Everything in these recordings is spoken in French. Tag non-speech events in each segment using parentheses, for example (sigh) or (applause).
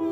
Allô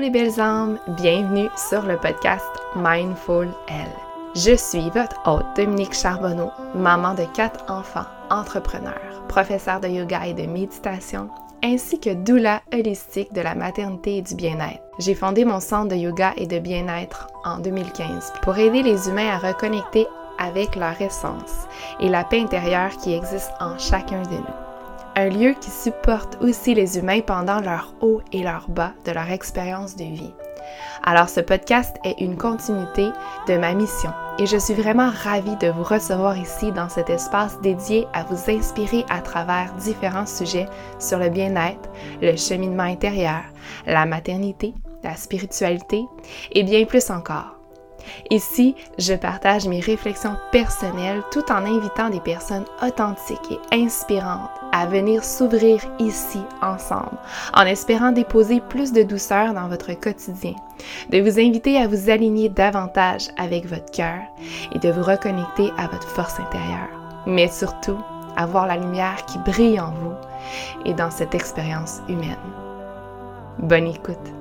les belles âmes, bienvenue sur le podcast Mindful Elle. Je suis votre hôte Dominique Charbonneau, maman de quatre enfants, entrepreneur, professeur de yoga et de méditation, ainsi que doula holistique de la maternité et du bien-être. J'ai fondé mon centre de yoga et de bien-être en 2015 pour aider les humains à reconnecter avec leur essence et la paix intérieure qui existe en chacun de nous un lieu qui supporte aussi les humains pendant leur haut et leur bas de leur expérience de vie. Alors ce podcast est une continuité de ma mission et je suis vraiment ravie de vous recevoir ici dans cet espace dédié à vous inspirer à travers différents sujets sur le bien-être, le cheminement intérieur, la maternité, la spiritualité et bien plus encore. Ici, je partage mes réflexions personnelles tout en invitant des personnes authentiques et inspirantes à venir s'ouvrir ici ensemble, en espérant déposer plus de douceur dans votre quotidien, de vous inviter à vous aligner davantage avec votre cœur et de vous reconnecter à votre force intérieure, mais surtout à voir la lumière qui brille en vous et dans cette expérience humaine. Bonne écoute!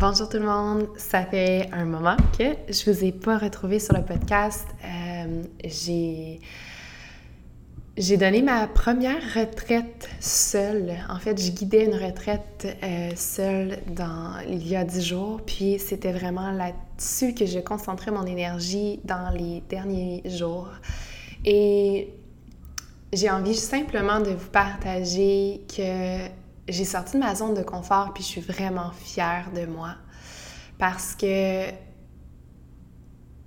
Bonjour tout le monde, ça fait un moment que je vous ai pas retrouvé sur le podcast. Euh, j'ai j'ai donné ma première retraite seule. En fait, je guidais une retraite euh, seule il y a dix jours, puis c'était vraiment là-dessus que je concentrais mon énergie dans les derniers jours. Et j'ai envie simplement de vous partager que j'ai sorti de ma zone de confort, puis je suis vraiment fière de moi. Parce que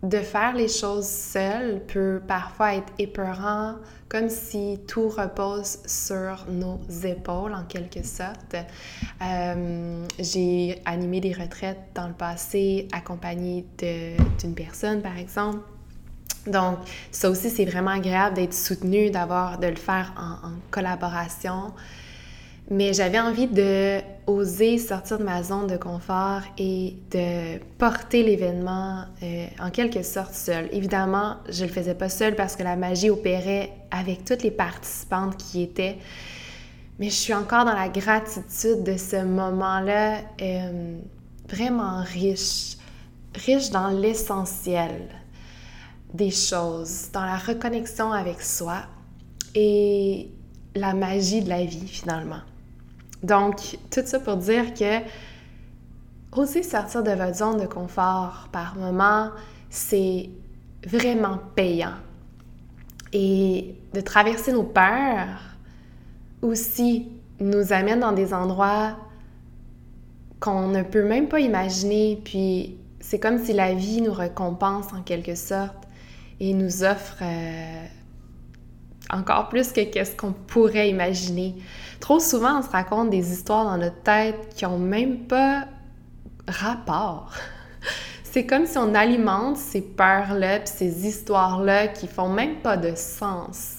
de faire les choses seule peut parfois être épeurant, comme si tout repose sur nos épaules en quelque sorte. Euh, j'ai animé des retraites dans le passé accompagnée d'une personne, par exemple. Donc, ça aussi, c'est vraiment agréable d'être soutenu, d'avoir, de le faire en, en collaboration. Mais j'avais envie de oser sortir de ma zone de confort et de porter l'événement euh, en quelque sorte seule. Évidemment, je le faisais pas seule parce que la magie opérait avec toutes les participantes qui étaient. Mais je suis encore dans la gratitude de ce moment-là euh, vraiment riche, riche dans l'essentiel des choses, dans la reconnexion avec soi et la magie de la vie finalement. Donc, tout ça pour dire que oser sortir de votre zone de confort par moment, c'est vraiment payant. Et de traverser nos peurs aussi nous amène dans des endroits qu'on ne peut même pas imaginer. Puis c'est comme si la vie nous récompense en quelque sorte et nous offre euh, encore plus que qu'est-ce qu'on pourrait imaginer. Trop souvent, on se raconte des histoires dans notre tête qui ont même pas rapport. (laughs) C'est comme si on alimente ces peurs-là, puis ces histoires-là qui font même pas de sens.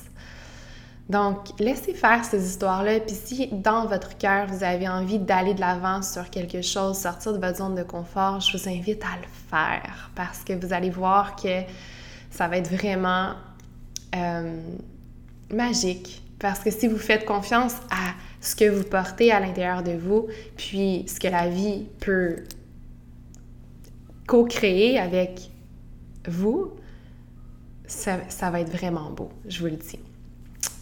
Donc, laissez faire ces histoires-là, puis si dans votre cœur, vous avez envie d'aller de l'avant sur quelque chose, sortir de votre zone de confort, je vous invite à le faire parce que vous allez voir que ça va être vraiment euh, magique. Parce que si vous faites confiance à ce que vous portez à l'intérieur de vous, puis ce que la vie peut co-créer avec vous, ça, ça, va être vraiment beau, je vous le dis.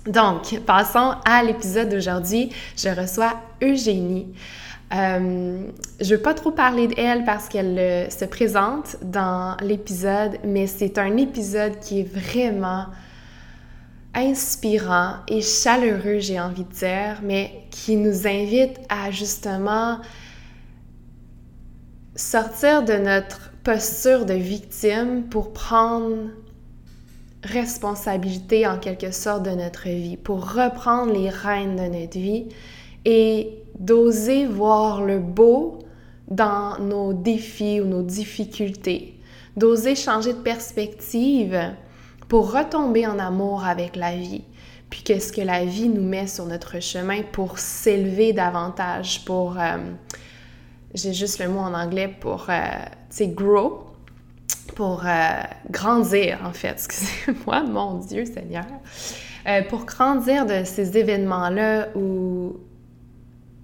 Donc, passons à l'épisode d'aujourd'hui. Je reçois Eugénie. Euh, je ne veux pas trop parler d'elle parce qu'elle euh, se présente dans l'épisode, mais c'est un épisode qui est vraiment inspirant et chaleureux, j'ai envie de dire, mais qui nous invite à justement sortir de notre posture de victime pour prendre responsabilité en quelque sorte de notre vie, pour reprendre les rênes de notre vie et d'oser voir le beau dans nos défis ou nos difficultés, d'oser changer de perspective pour retomber en amour avec la vie. Puis qu'est-ce que la vie nous met sur notre chemin pour s'élever davantage, pour... Euh, j'ai juste le mot en anglais pour, euh, tu sais, grow, pour euh, grandir en fait, (laughs) excusez-moi, mon Dieu Seigneur, pour grandir de ces événements-là où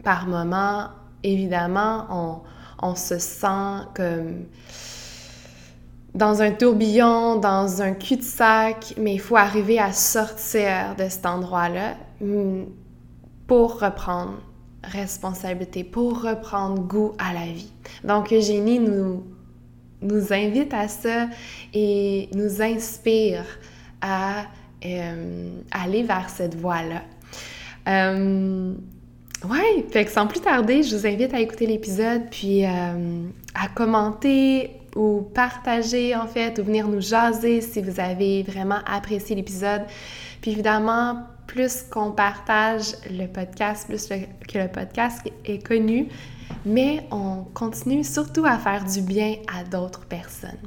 par moments, évidemment, on, se sent comme dans un tourbillon, dans un cul-de-sac, mais il faut arriver à sortir de cet endroit-là mm, pour reprendre responsabilité, pour reprendre goût à la vie. Donc, Eugénie nous, nous invite à ça et nous inspire à euh, aller vers cette voie-là. Euh, Ouais, fait que sans plus tarder, je vous invite à écouter l'épisode, puis euh, à commenter ou partager en fait, ou venir nous jaser si vous avez vraiment apprécié l'épisode. Puis évidemment, plus qu'on partage le podcast, plus que le podcast est connu, mais on continue surtout à faire du bien à d'autres personnes.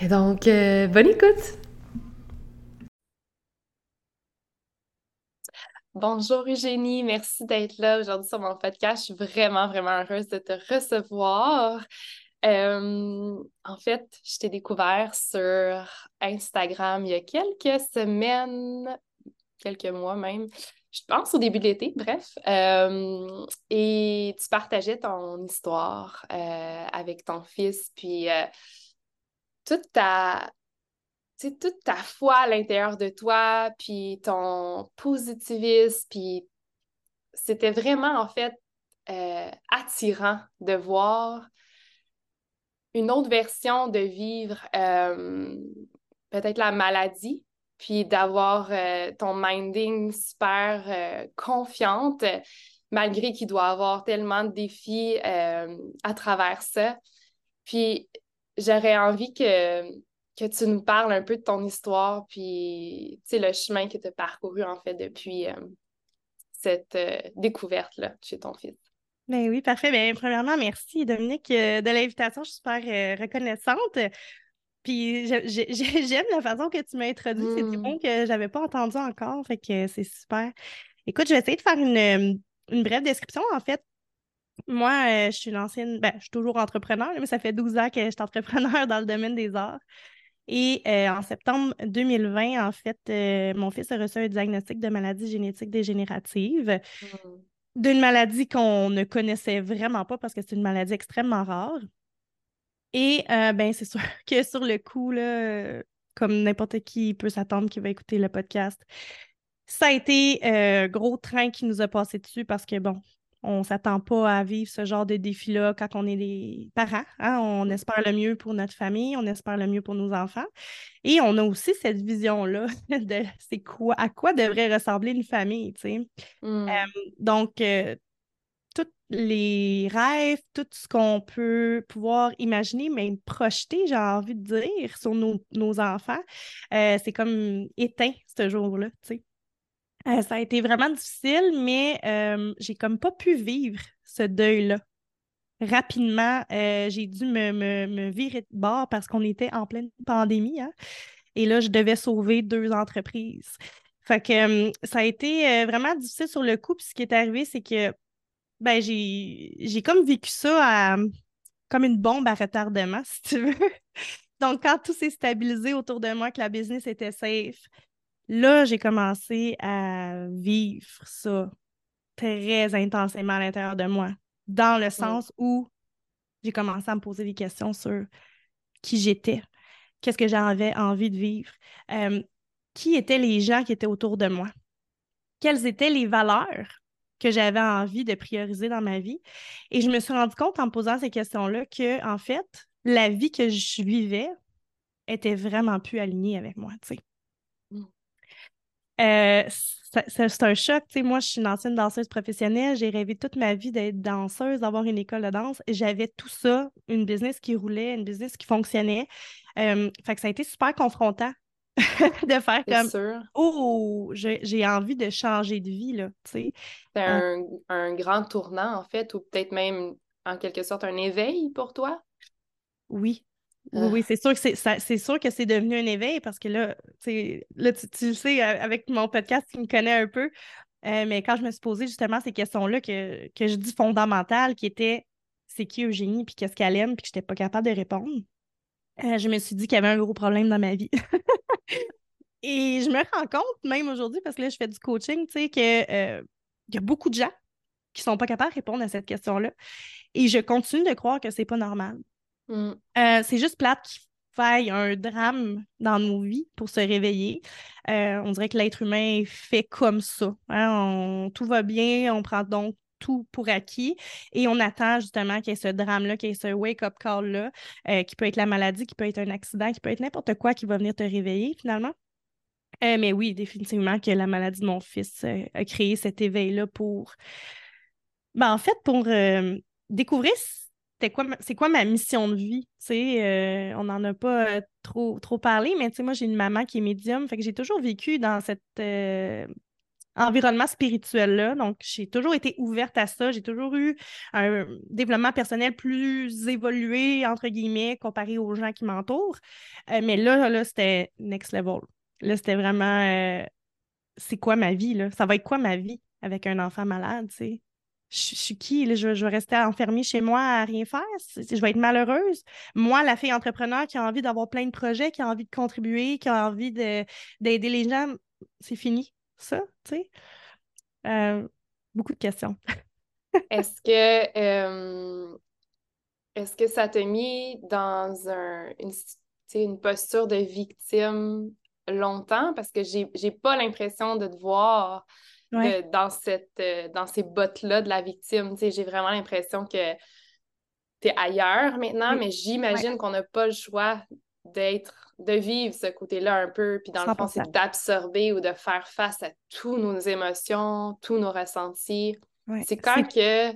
Et donc, euh, bonne écoute! Bonjour Eugénie, merci d'être là aujourd'hui sur mon podcast. Je suis vraiment, vraiment heureuse de te recevoir. Euh, en fait, je t'ai découvert sur Instagram il y a quelques semaines, quelques mois même, je pense au début de l'été, bref. Euh, et tu partageais ton histoire euh, avec ton fils, puis toute ta, toute ta foi à l'intérieur de toi, puis ton positivisme, puis c'était vraiment, en fait, attirant de voir une autre version de vivre euh, peut-être la maladie, puis d'avoir euh, ton minding super confiante, malgré qu'il doit avoir tellement de défis à travers ça. Puis j'aurais envie que que tu nous parles un peu de ton histoire, puis le chemin que tu as parcouru en fait depuis euh, cette euh, découverte-là chez ton fils. Ben oui, parfait. Bien, premièrement, merci Dominique euh, de l'invitation. Je suis super reconnaissante. Puis (laughs) j'aime la façon que tu m'as introduit. C'est des mots mmh. que je n'avais pas entendu encore. Fait que c'est super. Écoute, je vais essayer de faire une, une brève description. En fait, moi, je suis une ancienne, ben, je suis toujours entrepreneur, mais ça fait 12 ans que je suis entrepreneur dans le domaine des arts. Et euh, en septembre 2020, en fait, euh, mon fils a reçu un diagnostic de maladie génétique dégénérative, mmh. D'une maladie qu'on ne connaissait vraiment pas parce que c'est une maladie extrêmement rare. Et euh, ben, c'est sûr (laughs) que sur le coup, là, comme n'importe qui peut s'attendre qui va écouter le podcast, ça a été un gros train qui nous a passé dessus parce que, bon, on ne s'attend pas à vivre ce genre de défi-là quand on est des parents. Hein. On mmh. espère le mieux pour notre famille, on espère le mieux pour nos enfants. Et on a aussi cette vision-là (laughs) de c'est quoi, à quoi devrait ressembler une famille. Mmh. donc, euh, tous les rêves, tout ce qu'on peut pouvoir imaginer, même projeter, j'ai envie de dire, sur nos, enfants, euh, c'est comme éteint ce jour-là. Euh, ça a été vraiment difficile, mais euh, j'ai comme pas pu vivre ce deuil-là. Rapidement, euh, j'ai dû me, virer de bord parce qu'on était en pleine pandémie. Hein, et là, je devais sauver deux entreprises. Fait que ça a été vraiment difficile sur le coup. Puis ce qui est arrivé, c'est que ben, j'ai comme vécu ça comme une bombe à retardement, (laughs) si tu veux. Donc, quand tout s'est stabilisé autour de moi, que la business était safe, Là, j'ai commencé à vivre ça très intensément à l'intérieur de moi, dans le sens où j'ai commencé à me poser des questions sur qui j'étais, qu'est-ce que j'avais envie de vivre, euh, qui étaient les gens qui étaient autour de moi, quelles étaient les valeurs que j'avais envie de prioriser dans ma vie. Et je me suis rendu compte en me posant ces questions-là que, en fait, la vie que je vivais était vraiment plus alignée avec moi. Tu sais. Euh, c'est un choc. moi, je suis une ancienne danseuse professionnelle. J'ai rêvé toute ma vie d'être danseuse, d'avoir une école de danse. J'avais tout ça, une business qui roulait, une business qui fonctionnait. Euh, fait que ça a été super confrontant (laughs) de faire comme sûr. Oh, j'ai envie de changer de vie. C'est un, un, grand tournant, en fait, ou peut-être même en quelque sorte un éveil pour toi? Oui, Oui, c'est sûr que c'est sûr que c'est devenu un éveil parce que là, là tu, tu sais, avec mon podcast, tu me connais un peu. Euh, mais quand je me suis posé justement ces questions-là que, je dis fondamentales, qui étaient c'est qui Eugénie, puis qu'est-ce qu'elle aime, puis que je n'étais pas capable de répondre, euh, je me suis dit qu'il y avait un gros problème dans ma vie. (laughs) Et je me rends compte, même aujourd'hui, parce que là, je fais du coaching, tu sais, qu'il euh, y a beaucoup de gens qui ne sont pas capables de répondre à cette question-là. Et je continue de croire que c'est pas normal. Mm. c'est juste plate qu'il faille un drame dans nos vies pour se réveiller. Euh, on dirait que l'être humain fait comme ça. Hein. tout va bien, on prend donc tout pour acquis et on attend justement qu'il y ait ce drame-là, qu'il y ait ce wake-up call-là, euh, qui peut être la maladie, qui peut être un accident, qui peut être n'importe quoi qui va venir te réveiller finalement. Euh, mais oui, définitivement que la maladie de mon fils a créé cet éveil-là pour, ben, en fait, pour découvrir c'est quoi ma mission de vie? Euh, on n'en a pas euh, trop, trop parlé, mais moi, j'ai une maman qui est médium, fait que j'ai toujours vécu dans cet euh, environnement spirituel-là. Donc, j'ai toujours été ouverte à ça. J'ai toujours eu un développement personnel plus évolué, entre guillemets, comparé aux gens qui m'entourent. mais là, là c'était next level. Là, c'était vraiment c'est quoi ma vie, là? Ça va être quoi ma vie avec un enfant malade, sais? Je, suis qui? Je, vais rester enfermée chez moi à rien faire? Je vais être malheureuse? Moi, la fille entrepreneur qui a envie d'avoir plein de projets, qui a envie de contribuer, qui a envie d'aider les gens, c'est fini, ça, tu sais? Euh, beaucoup de questions. (laughs) est-ce que euh, est-ce que ça t'a mis dans un, une, une posture de victime longtemps? Parce que j'ai pas l'impression de te voir dans, cette, euh, dans ces bottes-là de la victime. J'ai vraiment l'impression que tu es ailleurs maintenant, mais j'imagine qu'on n'a pas le choix d'être, de vivre ce côté-là un peu. Puis dans le fond, c'est d'absorber ou de faire face à tous nos émotions, tous nos ressentis. C'est quand que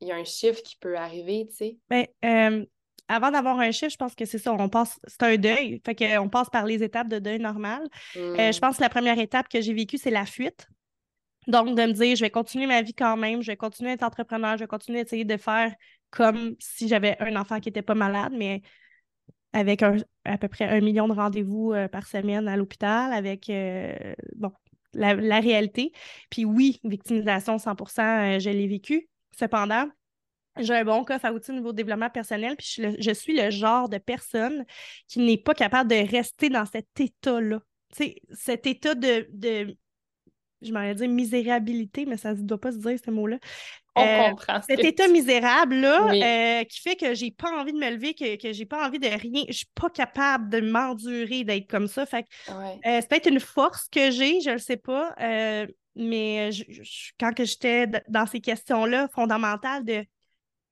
il y a un chiffre qui peut arriver, tu sais. Ben, euh, avant d'avoir un chiffre, je pense que c'est ça, on passe, c'est un deuil. Fait qu'on passe par les étapes de deuil normal. Euh, je hmm. pense que la première étape que j'ai vécue, c'est la fuite. Donc, de me dire, je vais continuer ma vie quand même, je vais continuer à être entrepreneur, je vais continuer à essayer de faire comme si j'avais un enfant qui n'était pas malade, mais avec à peu près un million de rendez-vous euh, par semaine à l'hôpital, avec euh, bon, la, réalité. Puis oui, victimisation 100% euh, je l'ai vécu. Cependant, j'ai un bon coffre à outils au niveau développement personnel, puis je, suis le genre de personne qui n'est pas capable de rester dans cet état-là. Cet état de je m'en dire misérabilité, mais ça ne doit pas se dire ce mot-là. On euh, comprend. Cet état misérable-là euh, qui fait que j'ai pas envie de me lever, que, que j'ai pas envie de rien. Je suis pas capable de m'endurer d'être comme ça. Fait euh, c'est peut-être une force que j'ai, je ne sais pas. mais quand que j'étais dans ces questions-là fondamentales de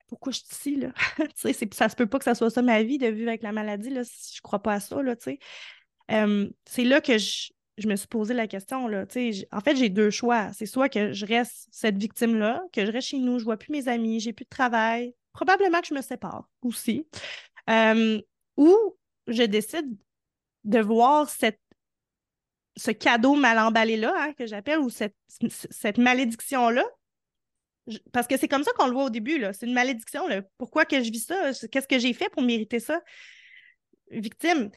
pourquoi je suis ici, là? (laughs) ça se peut pas que ça soit ça ma vie de vivre avec la maladie, là, je crois pas à ça, là, c'est là que je, je me suis posé la question. Là, en fait, j'ai deux choix. C'est soit que je reste cette victime-là, que je reste chez nous, je vois plus mes amis, j'ai plus de travail. Probablement que je me sépare aussi. Euh, ou je décide de voir cette, ce cadeau mal emballé-là, hein, que j'appelle, ou cette, cette malédiction-là. Parce que c'est comme ça qu'on le voit au début. C'est une malédiction. Pourquoi que je vis ça? Qu'est-ce que j'ai fait pour mériter ça? Victime.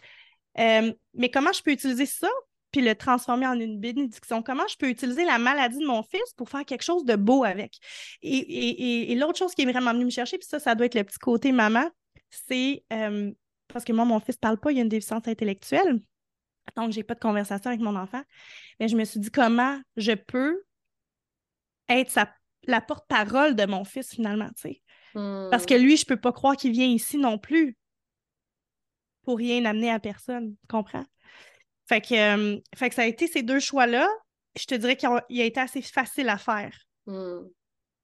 Euh, mais comment je peux utiliser ça? Puis le transformer en une bénédiction? Comment je peux utiliser la maladie de mon fils pour faire quelque chose de beau avec? Et, l'autre chose qui est vraiment venue me chercher, puis ça, ça doit être le petit côté maman, c'est euh, parce que moi, mon fils ne parle pas, il a une déficience intellectuelle. Donc, je n'ai pas de conversation avec mon enfant. Mais je me suis dit comment je peux être la porte-parole de mon fils finalement, tu sais? Parce que hmm. lui, je ne peux pas croire qu'il vient ici non plus pour rien amener à personne. Tu comprends? Fait que, euh, fait que ça a été ces deux choix-là. Je te dirais qu'il a, été assez facile à faire. Hmm.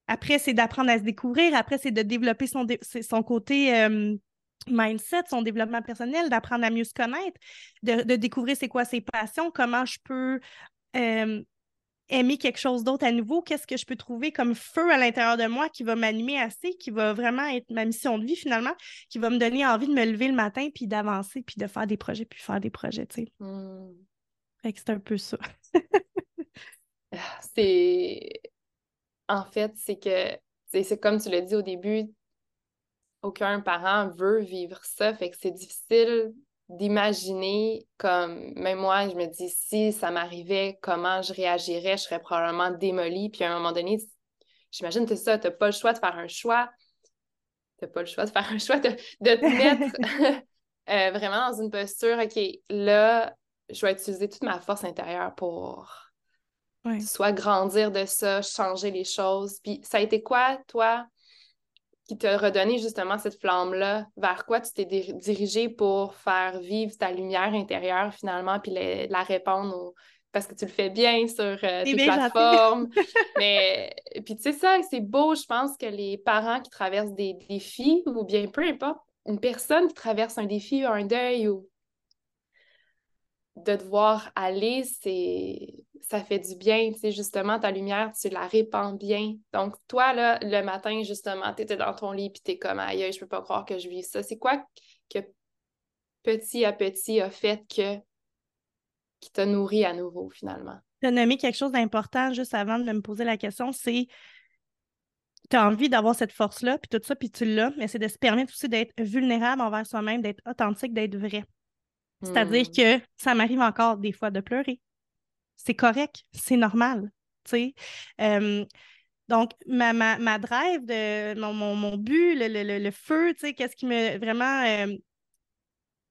Après, c'est d'apprendre à se découvrir. Après, c'est de développer son, son côté euh, mindset, son développement personnel, d'apprendre à mieux se connaître, de, découvrir c'est quoi ses passions, comment je peux euh, aimer quelque chose d'autre à nouveau, qu'est-ce que je peux trouver comme feu à l'intérieur de moi qui va m'animer assez, qui va vraiment être ma mission de vie finalement, qui va me donner envie de me lever le matin, puis d'avancer, puis de faire des projets, puis faire des projets, tu sais? Hmm. Fait que c'est un peu ça. c'est... En fait, c'est que, c'est comme tu l'as dit au début, aucun parent veut vivre ça, fait que c'est difficile d'imaginer comme même moi je me dis si ça m'arrivait comment je réagirais je serais probablement démolie. Puis à un moment donné j'imagine que ça t'as pas le choix de faire un choix. T'as pas le choix de faire un choix de, de te mettre (laughs) (laughs) euh, vraiment dans une posture ok là je vais utiliser toute ma force intérieure pour soit grandir de ça changer les choses. Puis ça a été quoi toi qui t'a redonné justement cette flamme-là? Vers quoi tu t'es dirigé pour faire vivre ta lumière intérieure finalement, puis la répandre parce que tu le fais bien sur euh, tes plateformes. (laughs) Mais puis tu sais ça, c'est beau, je pense que les parents qui traversent des défis ou bien peu importe, une personne qui traverse un défi ou un deuil ou de devoir aller, c'est ça fait du bien, tu sais, justement, ta lumière, tu la répands bien. Donc, toi, là, le matin, justement, tu étais dans ton lit, puis t'es comme, aïe, je peux pas croire que je vis ça. C'est quoi que petit à petit a fait que qui t'a nourri à nouveau, finalement? Tu as nommé quelque chose d'important juste avant de me poser la question, c'est tu as envie d'avoir cette force-là, puis tout ça, puis tu l'as, mais c'est de se permettre aussi d'être vulnérable envers soi-même, d'être authentique, d'être vrai. C'est-à-dire hmm. que ça m'arrive encore des fois de pleurer. C'est correct, c'est normal. donc, ma, drive, de, mon, mon, but, le, le, feu, qu'est-ce qui me vraiment.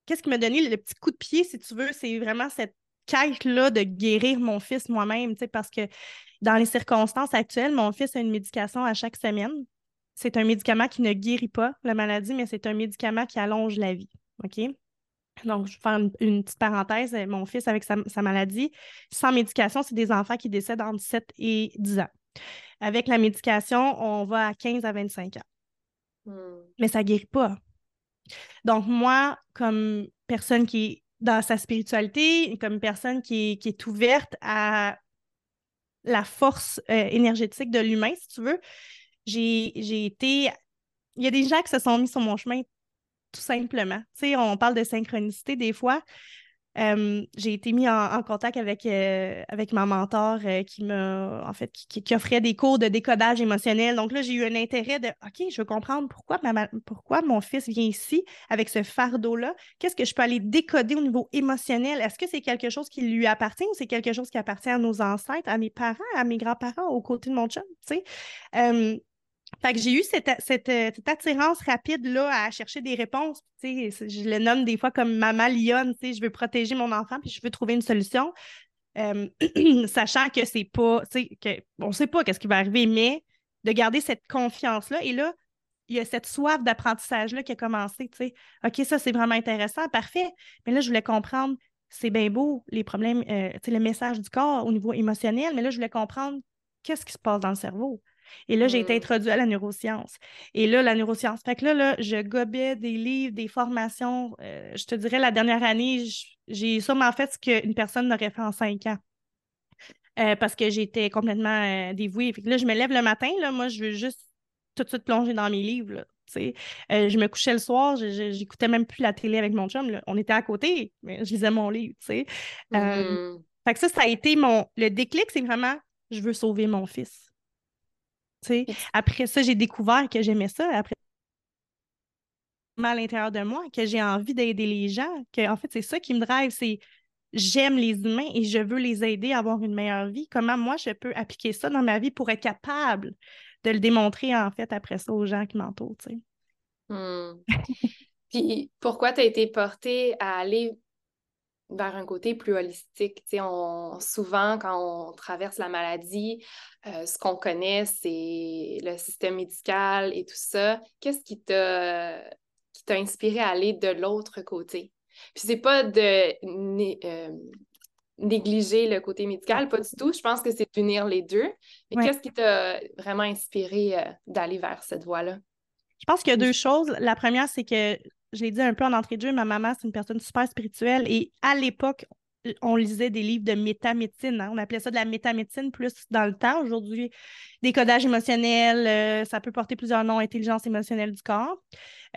qu'est-ce qui donné le, petit coup de pied, si tu veux, c'est vraiment cette quête-là de guérir mon fils moi-même, parce que dans les circonstances actuelles, mon fils a une médication à chaque semaine. C'est un médicament qui ne guérit pas la maladie, mais c'est un médicament qui allonge la vie. OK? Donc, je vais faire une, petite parenthèse. Euh, mon fils, avec sa, maladie, sans médication, c'est des enfants qui décèdent entre 7 et 10 ans. Avec la médication, on va à 15 à 25 ans. Hmm. Mais ça ne guérit pas. Donc, moi, comme personne qui est dans sa spiritualité, comme personne qui est, ouverte à la force euh, énergétique de l'humain, si tu veux, j'ai été. Il y a des gens qui se sont mis sur mon chemin tout simplement. On parle de synchronicité des fois. Euh, j'ai été mis en, contact avec, euh, avec ma mentor euh, qui m'a en fait qui, offrait des cours de décodage émotionnel. Donc là, j'ai eu un intérêt de OK, je veux comprendre pourquoi, pourquoi mon fils vient ici avec ce fardeau-là. Qu'est-ce que je peux aller décoder au niveau émotionnel? Est-ce que c'est quelque chose qui lui appartient ou c'est quelque chose qui appartient à nos ancêtres, à mes parents, à mes grands-parents, aux côtés de mon chum? Tu? Fait que j'ai eu cette, euh, attirance rapide-là à chercher des réponses. Je le nomme des fois comme maman lionne. Je veux protéger mon enfant puis je veux trouver une solution. (clears throat) Sachant que c'est pas, que, on sait pas qu'est-ce qui va arriver, mais de garder cette confiance-là. Et là, il y a cette soif d'apprentissage-là qui a commencé. OK, ça, c'est vraiment intéressant, parfait. Mais là, je voulais comprendre, c'est bien beau, les problèmes, euh, le message du corps au niveau émotionnel, mais là, je voulais comprendre qu'est-ce qui se passe dans le cerveau. Et là, j'ai été mmh. introduite à la neuroscience. Et là, la neuroscience. Fait que là, là je gobais des livres, des formations. Euh, je te dirais, la dernière année, j'ai sûrement fait ce qu'une personne n'aurait fait en cinq ans. Euh, parce que j'étais complètement euh, dévouée. Fait que là, je me lève le matin, là, moi, je veux juste tout de suite plonger dans mes livres. Là, je me couchais le soir, j'écoutais même plus la télé avec mon chum. On était à côté, mais je lisais mon livre. Mmh. fait que ça, ça a été mon. Le déclic, c'est vraiment je veux sauver mon fils. Après ça, j'ai découvert que j'aimais ça. Après à l'intérieur de moi, que j'ai envie d'aider les gens, que en fait, c'est ça qui me drive, c'est j'aime les humains et je veux les aider à avoir une meilleure vie. Comment moi, je peux appliquer ça dans ma vie pour être capable de le démontrer, en fait, après ça aux gens qui m'entourent, tu sais? Hmm. Puis pourquoi tu as été portée à aller vers un côté plus holistique. On, souvent, quand on traverse la maladie, euh, ce qu'on connaît, c'est le système médical et tout ça. Qu'est-ce qui t'a qui t'a inspiré à aller de l'autre côté? Puis c'est pas de euh, négliger le côté médical, pas du tout. Je pense que c'est d'unir les deux. Mais qu'est-ce qui t'a vraiment inspiré euh, d'aller vers cette voie-là? Je pense qu'il y a deux choses. La première, c'est que je l'ai dit un peu en entrée de jeu, ma maman, c'est une personne super spirituelle et à l'époque, on lisait des livres de métamédecine. Hein. On appelait ça de la métamédecine plus dans le temps. Aujourd'hui, décodage émotionnel, euh, ça peut porter plusieurs noms, intelligence émotionnelle du corps.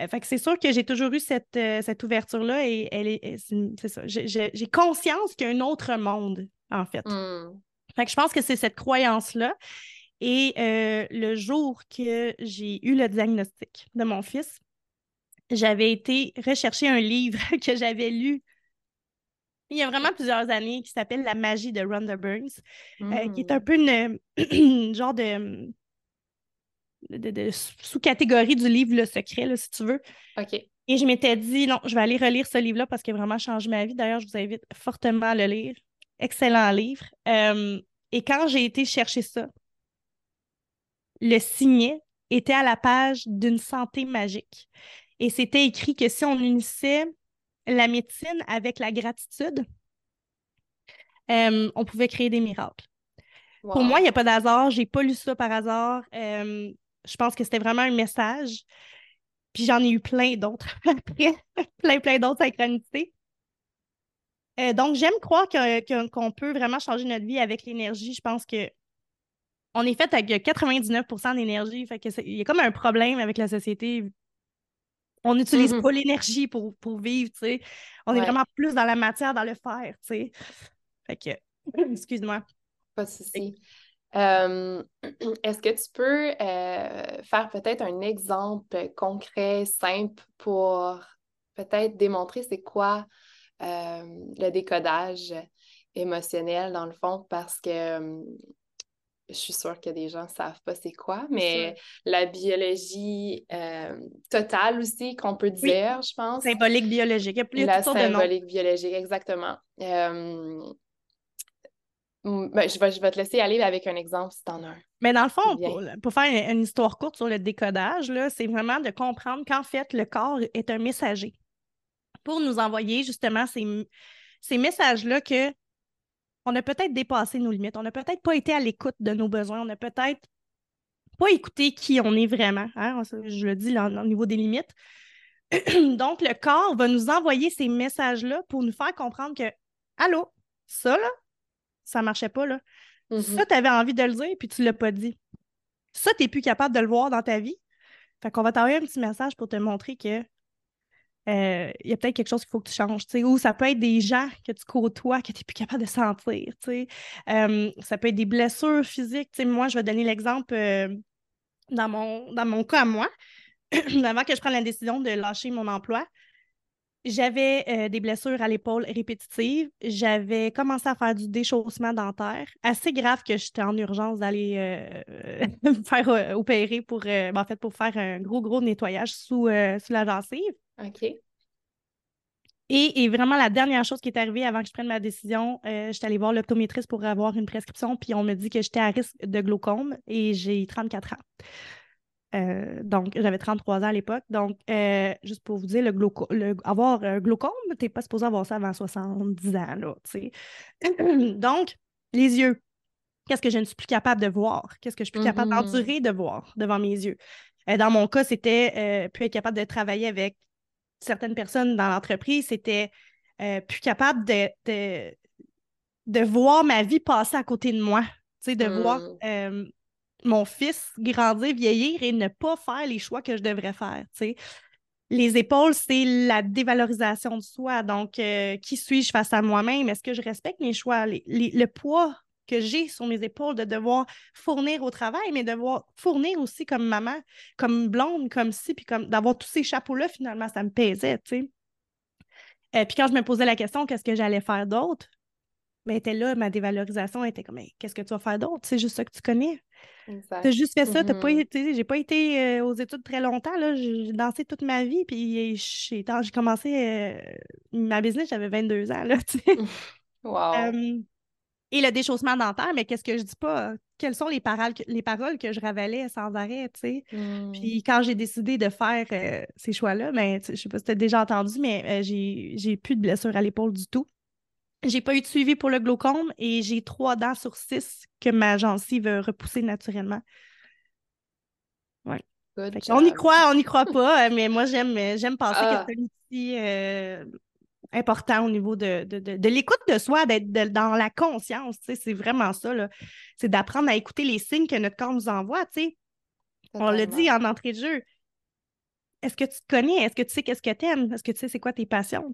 Euh, fait que c'est sûr que j'ai toujours eu cette, euh, cette ouverture-là et elle est, c'est ça. J'ai conscience qu'il y a un autre monde, en fait. Fait que je pense que c'est cette croyance-là. Et le jour que j'ai eu le diagnostic de mon fils, j'avais été rechercher un livre (laughs) que j'avais lu il y a vraiment plusieurs années qui s'appelle La magie de Rhonda Burns, euh, qui est un hmm. peu une, (clears throat) genre de, de, sous-catégorie du livre Le Secret, si tu veux. OK. Et je m'étais dit, non, je vais aller relire ce livre-là parce qu'il a vraiment changé ma vie. D'ailleurs, je vous invite fortement à le lire. Excellent livre. Euh, et quand j'ai été chercher ça, le signet était à la page d'une santé magique. Et c'était écrit que si on unissait la médecine avec la gratitude, euh, on pouvait créer des miracles. Pour moi, il n'y a pas d'hasard. J'ai pas lu ça par hasard. Euh, je pense que c'était vraiment un message. Puis j'en ai eu plein d'autres (laughs) après, plein, plein d'autres synchronicités. Euh, donc, j'aime croire qu'on peut vraiment changer notre vie avec l'énergie. Je pense que on est fait avec 99% d'énergie. Fait que il y a comme un problème avec la société on n'utilise mm-hmm. pas l'énergie pour, vivre, tu sais. On est vraiment plus dans la matière, dans le faire, tu sais. Fait que, (laughs) excuse-moi. Pas de souci. Euh, (clears throat) est-ce que tu peux euh, faire peut-être un exemple concret, simple, pour peut-être démontrer c'est quoi euh, le décodage émotionnel dans le fond? Parce que je suis sûre que des gens ne savent pas c'est quoi, mais la biologie euh, totale aussi, qu'on peut dire, je pense. Symbolique biologique. Il y a la symbolique biologique, exactement. Euh, ben, je, vais, je vais te laisser aller avec un exemple si tu en as un. Mais dans le fond, pour, faire une, histoire courte sur le décodage, c'est vraiment de comprendre qu'en fait, le corps est un messager pour nous envoyer justement ces, ces messages-là que on a peut-être dépassé nos limites, on n'a peut-être pas été à l'écoute de nos besoins, on n'a peut-être pas écouté qui on est vraiment. Hein, je le dis au niveau des limites. (clears throat) Donc, le corps va nous envoyer ces messages-là pour nous faire comprendre que, allô, ça, là, ça marchait pas, là. Ça, mm-hmm. tu avais envie de le dire, puis tu l'as pas dit. Ça, tu n'es plus capable de le voir dans ta vie. Fait qu'on va t'envoyer un petit message pour te montrer que euh, il y a peut-être quelque chose qu'il faut que tu changes, ou ça peut être des gens que tu côtoies que tu n'es plus capable de sentir, euh, ça peut être des blessures physiques, moi, je vais donner l'exemple euh, dans, mon, dans mon cas à moi, (clears throat) avant que je prenne la décision de lâcher mon emploi, j'avais des blessures à l'épaule répétitives. J'avais commencé à faire du déchaussement dentaire, assez grave que j'étais en urgence d'aller me (laughs) faire opérer pour, ben, en fait, pour faire un gros, gros nettoyage sous, sous la gencive. OK. Et, vraiment, la dernière chose qui est arrivée avant que je prenne ma décision, euh, j'étais allée voir l'optométriste pour avoir une prescription, puis on me dit que j'étais à risque de glaucome et j'ai 34 ans. Euh, donc, j'avais 33 ans à l'époque. Donc, euh, juste pour vous dire, le, avoir un glaucome, tu n'es pas supposé avoir ça avant 70 ans, là, tu sais. (clears throat) donc, les yeux. Qu'est-ce que je ne suis plus capable de voir? Qu'est-ce que je suis plus capable mm-hmm. d'endurer de voir devant mes yeux? dans mon cas, c'était plus être capable de travailler avec certaines personnes dans l'entreprise, c'était euh, plus capable de, de, voir ma vie passer à côté de moi. De voir euh, mon fils grandir, vieillir et ne pas faire les choix que je devrais faire. Les épaules, c'est la dévalorisation de soi. Donc, euh, qui suis-je face à moi-même? Est-ce que je respecte mes choix? le poids que j'ai sur mes épaules de devoir fournir au travail, mais de devoir fournir aussi comme maman, comme blonde, comme si, puis comme d'avoir tous ces chapeaux-là, finalement, ça me pesait, euh, puis quand je me posais la question, qu'est-ce que j'allais faire d'autre? Mais ben, était là, ma dévalorisation était comme, qu'est-ce que tu vas faire d'autre? C'est juste ça que tu connais. Tu as juste fait ça. Mm-hmm. pas été, j'ai pas été euh, aux études très longtemps. Là. J'ai dansé toute ma vie. Puis j'ai, commencé euh, ma business, j'avais 22 ans. Là, (laughs) (laughs) wow et le déchaussement dentaire, mais qu'est-ce que je dis pas? Quelles sont les paroles, les paroles que je ravalais sans arrêt, tu sais? Puis quand j'ai décidé de faire euh, ces choix-là, ben, je sais pas si tu as déjà entendu, mais euh, j'ai plus de blessure à l'épaule du tout. J'ai pas eu de suivi pour le glaucome et j'ai trois dents sur six que ma gencive veut repousser naturellement. Ouais. On y croit, on n'y croit pas, mais moi j'aime j'aime penser que ah. c'est un outil euh, important au niveau de, de, l'écoute de soi, d'être dans la conscience. C'est vraiment ça. C'est d'apprendre à écouter les signes que notre corps nous envoie. On le dit en entrée de jeu. Est-ce que tu te connais? Est-ce que tu sais qu'est-ce que tu aimes? Est-ce que tu sais c'est quoi tes passions?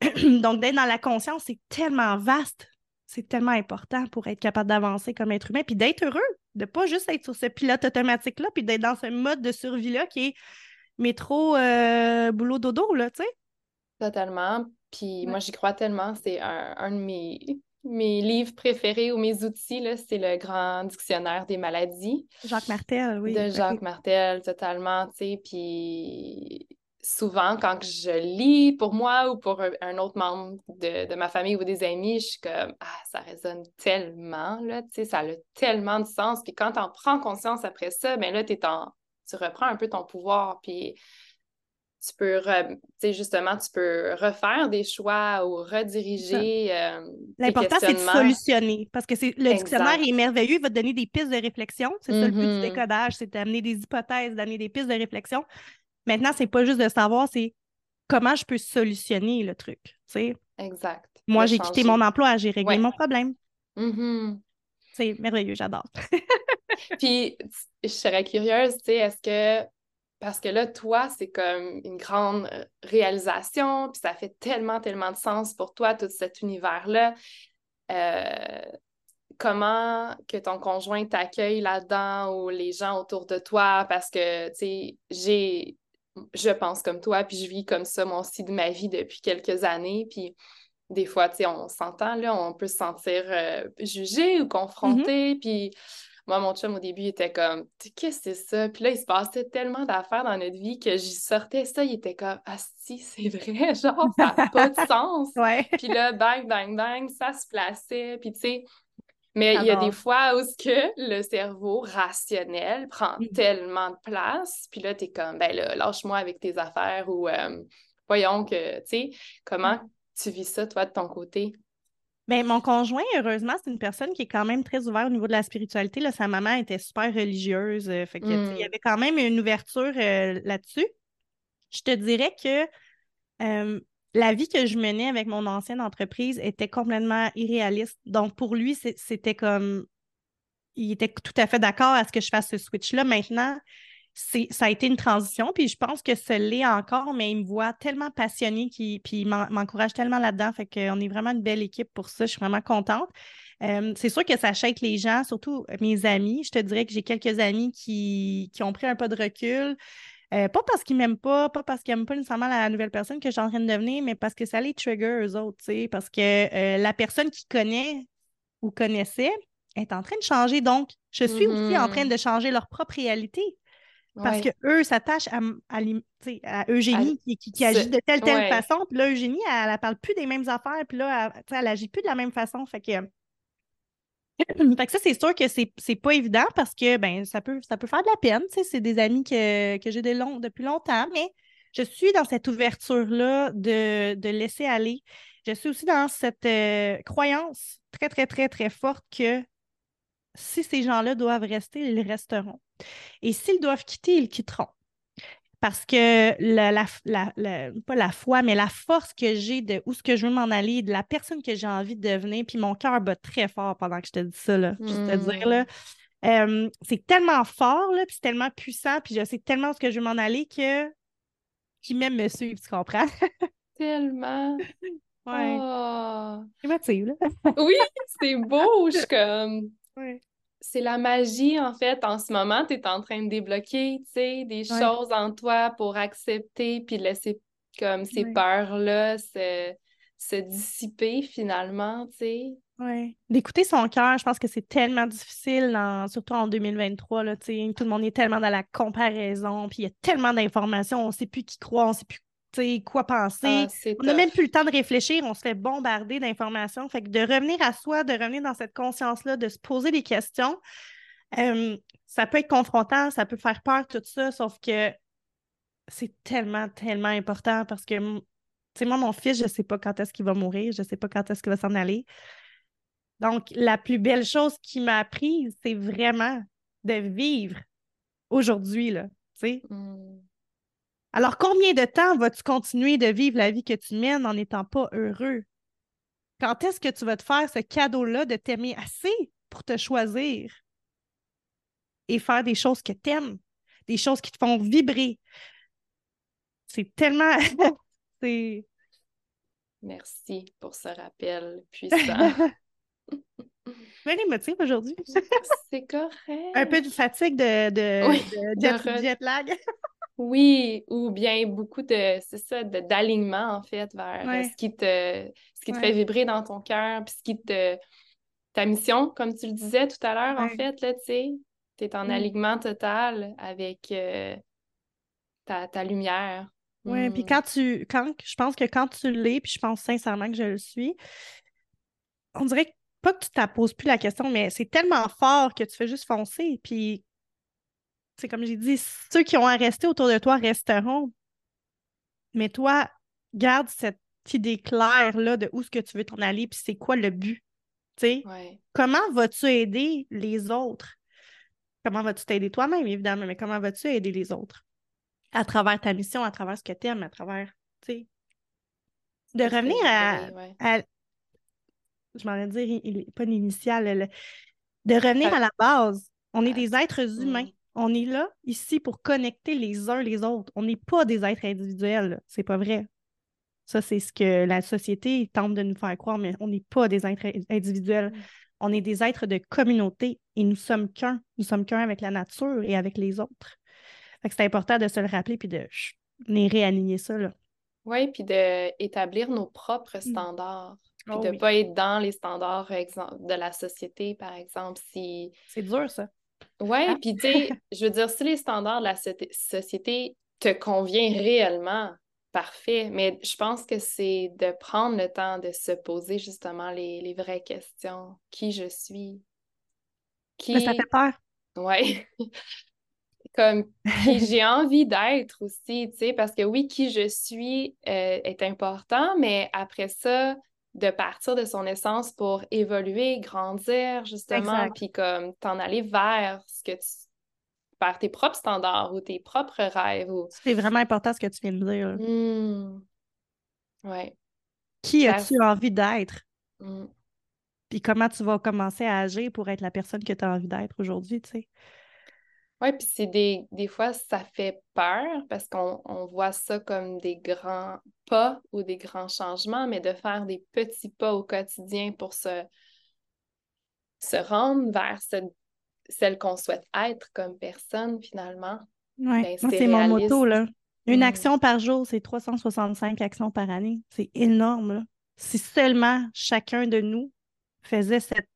(clears throat) Donc, d'être dans la conscience, c'est tellement vaste. C'est tellement important pour être capable d'avancer comme être humain, puis d'être heureux, de pas juste être sur ce pilote automatique-là, puis d'être dans ce mode de survie-là qui est métro, euh, boulot, dodo, là, tu sais. Totalement. Puis moi, j'y crois tellement. C'est un, de mes, mes livres préférés ou mes outils, là, c'est le grand dictionnaire des maladies. Jacques Martel, oui. De Jacques Martel, totalement, tu sais. Puis souvent, quand je lis pour moi ou pour un autre membre de, ma famille ou des amis, je suis comme Ah, ça résonne tellement, là, tu sais, ça a tellement de sens. Puis quand tu en prends conscience après ça, ben là, en... tu reprends un peu ton pouvoir. Puis tu peux, tu sais, justement, tu peux refaire des choix ou rediriger. Euh, L'important, c'est de solutionner parce que c'est, le dictionnaire est merveilleux, il va te donner des pistes de réflexion. C'est ça le but du mm-hmm. décodage, c'est d'amener des hypothèses, d'amener des pistes de réflexion. Maintenant, c'est pas juste de savoir, c'est comment je peux solutionner le truc. Exact. Moi, j'ai quitté mon emploi, j'ai réglé mon problème. Mm-hmm. C'est merveilleux, j'adore. (laughs) Puis, je serais curieuse, tu sais, est-ce que parce que là, toi, c'est comme une grande euh, réalisation, puis ça fait tellement, tellement de sens pour toi, tout cet univers-là. Euh, comment que ton conjoint t'accueille là-dedans ou les gens autour de toi, parce que, tu sais, j'ai, je pense comme toi, puis je vis comme ça, moi aussi, de ma vie depuis quelques années, puis des fois, tu sais, on s'entend, là, on peut se sentir euh, jugé ou mm-hmm. confronté, puis moi, mon chum, au début, il était comme, qu'est-ce que c'est ça? Puis là, il se passait tellement d'affaires dans notre vie que j'y sortais ça, il était comme, ah si, c'est vrai, (laughs) genre, ça n'a pas de (laughs) sens. Puis là, bang, bang, bang, ça se plaçait. Puis tu sais, mais il y a des fois où que le cerveau rationnel prend mm. tellement de place, puis là, tu es comme, ben là, lâche-moi avec tes affaires ou euh, voyons que, tu sais, comment mm. tu vis ça, toi, de ton côté? Bien, mon conjoint, heureusement, c'est une personne qui est quand même très ouverte au niveau de la spiritualité. Là, sa maman était super religieuse. Euh, fait que, il y hmm. avait quand même une ouverture euh, là-dessus. Je te dirais que la vie que je menais avec mon ancienne entreprise était complètement irréaliste. Donc, pour lui, c'était comme. Il était tout à fait d'accord à ce que je fasse ce switch-là. Maintenant, ça a été une transition, puis je pense que ce l'est encore, mais il me voit tellement passionné, puis il m'encourage tellement là-dedans. Fait qu'on est vraiment une belle équipe pour ça. Je suis vraiment contente. Euh, c'est sûr que ça chèque les gens, surtout mes amis. Je te dirais que j'ai quelques amis qui, ont pris un pas de recul. Euh, pas parce qu'ils m'aiment pas, pas parce qu'ils n'aiment pas nécessairement la nouvelle personne que je suis en train de devenir, mais parce que ça les trigger eux autres, parce que euh, la personne qui connaît ou connaissait est en train de changer. Donc, je suis aussi en train mm-hmm. de changer leur propre réalité. Parce que eux s'attachent à, à, Eugénie qui, agit de telle telle façon. Puis là, Eugénie, elle, ne parle plus des mêmes affaires. Puis là, elle, elle agit plus de la même façon. Fait que, (laughs) fait que ça, c'est sûr que c'est pas évident parce que ben, ça, peut, ça peut faire de la peine. C'est des amis que, j'ai depuis longtemps. Mais je suis dans cette ouverture-là de, de, laisser aller. Je suis aussi dans cette euh, croyance très, très, très, très forte que si ces gens-là doivent rester, ils resteront. Et s'ils doivent quitter, ils quitteront. Parce que la, pas la foi, mais la force que j'ai de où ce que je veux m'en aller, de la personne que j'ai envie de devenir, puis mon cœur bat très fort pendant que je te dis ça, là, juste te dire, là. Hmm. c'est tellement fort, là, puis c'est tellement puissant, puis je sais tellement ce que je veux m'en aller que qui m'aime me suivre, tu comprends? (laughs) tellement. Ouais. Oh. là. oui, c'est beau. Je suis (laughs) comme c'est la magie, en fait. En ce moment, tu es en train de débloquer, tu sais, des choses en toi pour accepter puis laisser comme ces peurs-là se, dissiper finalement, tu sais. Oui. D'écouter son cœur, je pense que c'est tellement difficile, surtout en 2023. Là, tout le monde est tellement dans la comparaison, puis il y a tellement d'informations, on ne sait plus qui croire, on ne sait plus quoi penser. Ah, on n'a même plus le temps de réfléchir, on se fait bombarder d'informations. Fait que de revenir à soi, de revenir dans cette conscience-là, de se poser des questions, euh, ça peut être confrontant, ça peut faire peur, tout ça, sauf que c'est tellement, tellement important parce que, tu moi, mon fils, je ne sais pas quand est-ce qu'il va mourir, je ne sais pas quand est-ce qu'il va s'en aller. Donc, la plus belle chose qu'il m'a apprise, c'est vraiment de vivre aujourd'hui, là, tu sais. Mmh. Alors, combien de temps vas-tu continuer de vivre la vie que tu mènes en n'étant pas heureux? Quand est-ce que tu vas te faire ce cadeau-là de t'aimer assez pour te choisir et faire des choses que tu aimes, des choses qui te font vibrer? C'est tellement. (laughs) (laughs) c'est. Merci pour ce rappel puissant. (laughs) Bien émotive aujourd'hui. c'est correct. Un peu de fatigue de, de, jet lag. Oui, ou bien beaucoup de, c'est ça, d'alignement en fait vers euh, ce qui te, ce qui te fait vibrer dans ton cœur, puis ce qui te, ta mission, comme tu le disais tout à l'heure, en fait, là, tu sais, tu es en alignement total avec euh, ta, ta, lumière. Oui, puis mm. quand tu, quand, je pense que quand tu l'es, puis je pense sincèrement que je le suis, on dirait pas que tu t'apposes plus la question, mais c'est tellement fort que tu fais juste foncer, puis c'est comme j'ai dit, ceux qui ont à rester autour de toi resteront. Mais toi, garde cette idée claire-là de où est-ce que tu veux t'en aller, puis c'est quoi le but. Comment vas-tu aider les autres? Comment vas-tu t'aider toi-même, évidemment, mais comment vas-tu aider les autres? À travers ta mission, à travers ce que tu aimes, à travers, tu sais? De revenir à, Je m'en vais dire, pas l'initial, de revenir à la base. On est des êtres humains. On est là, ici, pour connecter les uns les autres. On n'est pas des êtres individuels. C'est pas vrai. Ça, c'est ce que la société tente de nous faire croire, mais on n'est pas des êtres individuels. Mm. On est des êtres de communauté et nous sommes qu'un. Nous sommes qu'un avec la nature et avec les autres. c'est important de se le rappeler puis de réaligner ça. Oui, puis d'établir nos propres mm. standards. Puis oh de ne pas être dans les standards de la société, par exemple. si C'est dur, ça. Oui, hein? puis tu sais, (laughs) je veux dire, si les standards de la société te conviennent réellement, parfait. Mais je pense que c'est de prendre le temps de se poser justement les, vraies questions. Qui je suis? Qui... ça fait peur. Oui. (laughs) Comme qui j'ai envie d'être aussi, tu sais, parce que oui, qui je suis euh, est important, mais après ça, de partir de son essence pour évoluer, grandir, justement, puis comme t'en aller vers ce que tu vers tes propres standards ou tes propres rêves. Ou... C'est vraiment important ce que tu viens de dire. Mmh. Ouais. Qui as-tu envie d'être? Mmh. Puis comment tu vas commencer à agir pour être la personne que tu as envie d'être aujourd'hui, tu sais? Oui, puis c'est des, des fois, ça fait peur parce qu'on voit ça comme des grands pas ou des grands changements, mais de faire des petits pas au quotidien pour se, se rendre vers celle qu'on souhaite être comme personne, finalement. Oui, ben, c'est mon motto, là. Une mm. action par jour, c'est 365 actions par année. C'est énorme, là. Si seulement chacun de nous faisait cette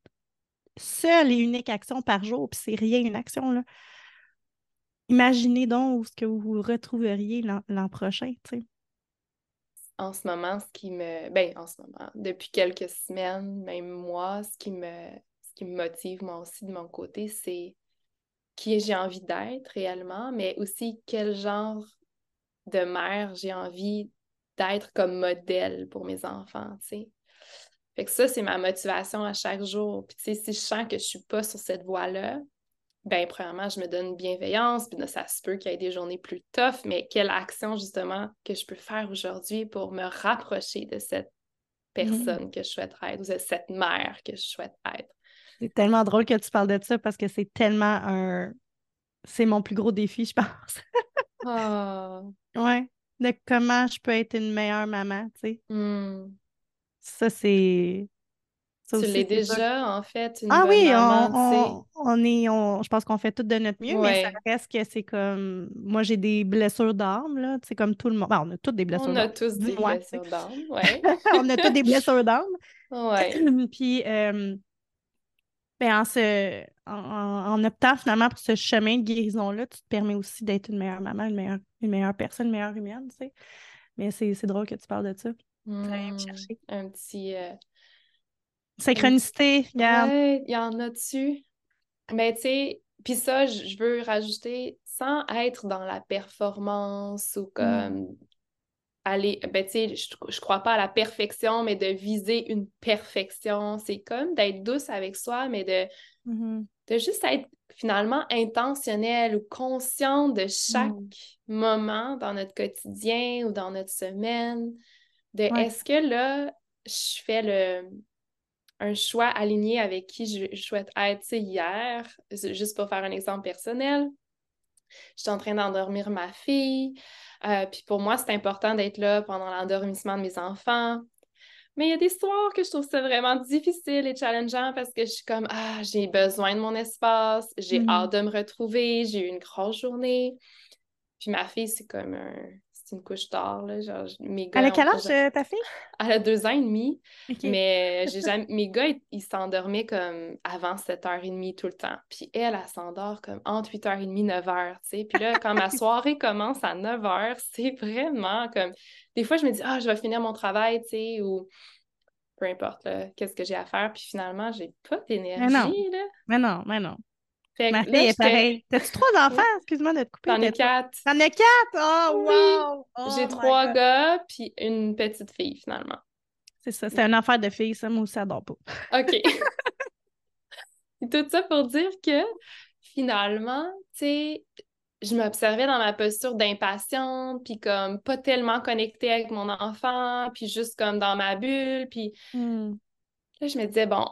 seule et unique action par jour, puis c'est rien une action, là. Imaginez donc ce que vous vous retrouveriez l'an prochain, tu sais. En ce moment, ce qui me. Ben, en ce moment, depuis quelques semaines, même mois, ce qui me, ce qui me motive, moi aussi, de mon côté, c'est qui j'ai envie d'être réellement, mais aussi quel genre de mère j'ai envie d'être comme modèle pour mes enfants, tu sais. Fait que ça, c'est ma motivation à chaque jour. Puis, tu sais, si je sens que je suis pas sur cette voie-là, ben premièrement, je me donne bienveillance, puis ça se peut qu'il y ait des journées plus tough, mais quelle action justement que je peux faire aujourd'hui pour me rapprocher de cette personne mmh. que je souhaite être ou de cette mère que je souhaite être? C'est tellement drôle que tu parles de ça parce que c'est tellement un. C'est mon plus gros défi, je (laughs) pense. oh. Ouais. De comment je peux être une meilleure maman, tu sais. Mmh. Ça, c'est tu l'es déjà, en fait, une ah oui, on, on, est, on, je pense qu'on fait tout de notre mieux, mais ça reste que c'est comme, moi j'ai des blessures d'âme, là, c'est comme tout le monde, ben, on a toutes des blessures d'âme. On a tous des blessures d'âme, (laughs) oui. on a toutes des blessures d'âme. Oui. (clears throat) Puis, euh, ben, en, se, en, optant finalement pour ce chemin de guérison-là, tu te permets aussi d'être une meilleure maman, une meilleure, une meilleure personne, une meilleure humaine, tu sais. Mais c'est drôle que tu parles de ça. Mmh, un petit... Euh, Synchronicité, regarde. il y en a dessus. Mais tu sais, puis ça, je veux rajouter sans être dans la performance ou mm. comme aller, ben tu sais, je, je crois pas à la perfection, mais de viser une perfection. C'est comme d'être douce avec soi, mais de, mm-hmm. de juste être finalement intentionnel ou conscient de chaque mm. moment dans notre quotidien ou dans notre semaine. De est-ce que là, je fais le un choix aligné avec qui je, souhaite être. hier, juste pour faire un exemple personnel, j'étais en train d'endormir ma fille. Euh, puis pour moi, c'est important d'être là pendant l'endormissement de mes enfants. Mais il y a des soirs que je trouve ça vraiment difficile et challengeant parce que je suis comme Ah, j'ai besoin de mon espace, j'ai mm-hmm. hâte de me retrouver, j'ai eu une grosse journée. Puis ma fille, c'est comme un c'est une couche tard. Là, genre, mes gars, Elle a quel âge, euh, ta fille? (laughs) Elle a deux ans et demi. Mais j'ai jamais... mes gars, ils s'endormaient comme avant 7h30 tout le temps. Puis elle, elle, s'endort comme entre 8h30 et 9h. Tu sais. Puis là, quand ma (laughs) soirée commence à 9h, c'est vraiment comme. Des fois, je me dis, ah, je vais finir mon travail, tu sais, ou peu importe, qu'est-ce que j'ai à faire. Puis finalement, j'ai pas d'énergie. Mais non, mais non. Ma fille est pareille. T'as-tu trois enfants? Excuse-moi de te couper. T'en as quatre. T'en as quatre? Oh, wow! Oh J'ai trois gars puis une petite fille, finalement. C'est ça, c'est un affaire de fille, ça, moi aussi, ça pas. OK. (laughs) tout ça pour dire que, finalement, tu sais, je m'observais dans ma posture d'impatiente, puis comme pas tellement connectée avec mon enfant, puis juste comme dans ma bulle, puis... Hmm. Là, je me disais, bon,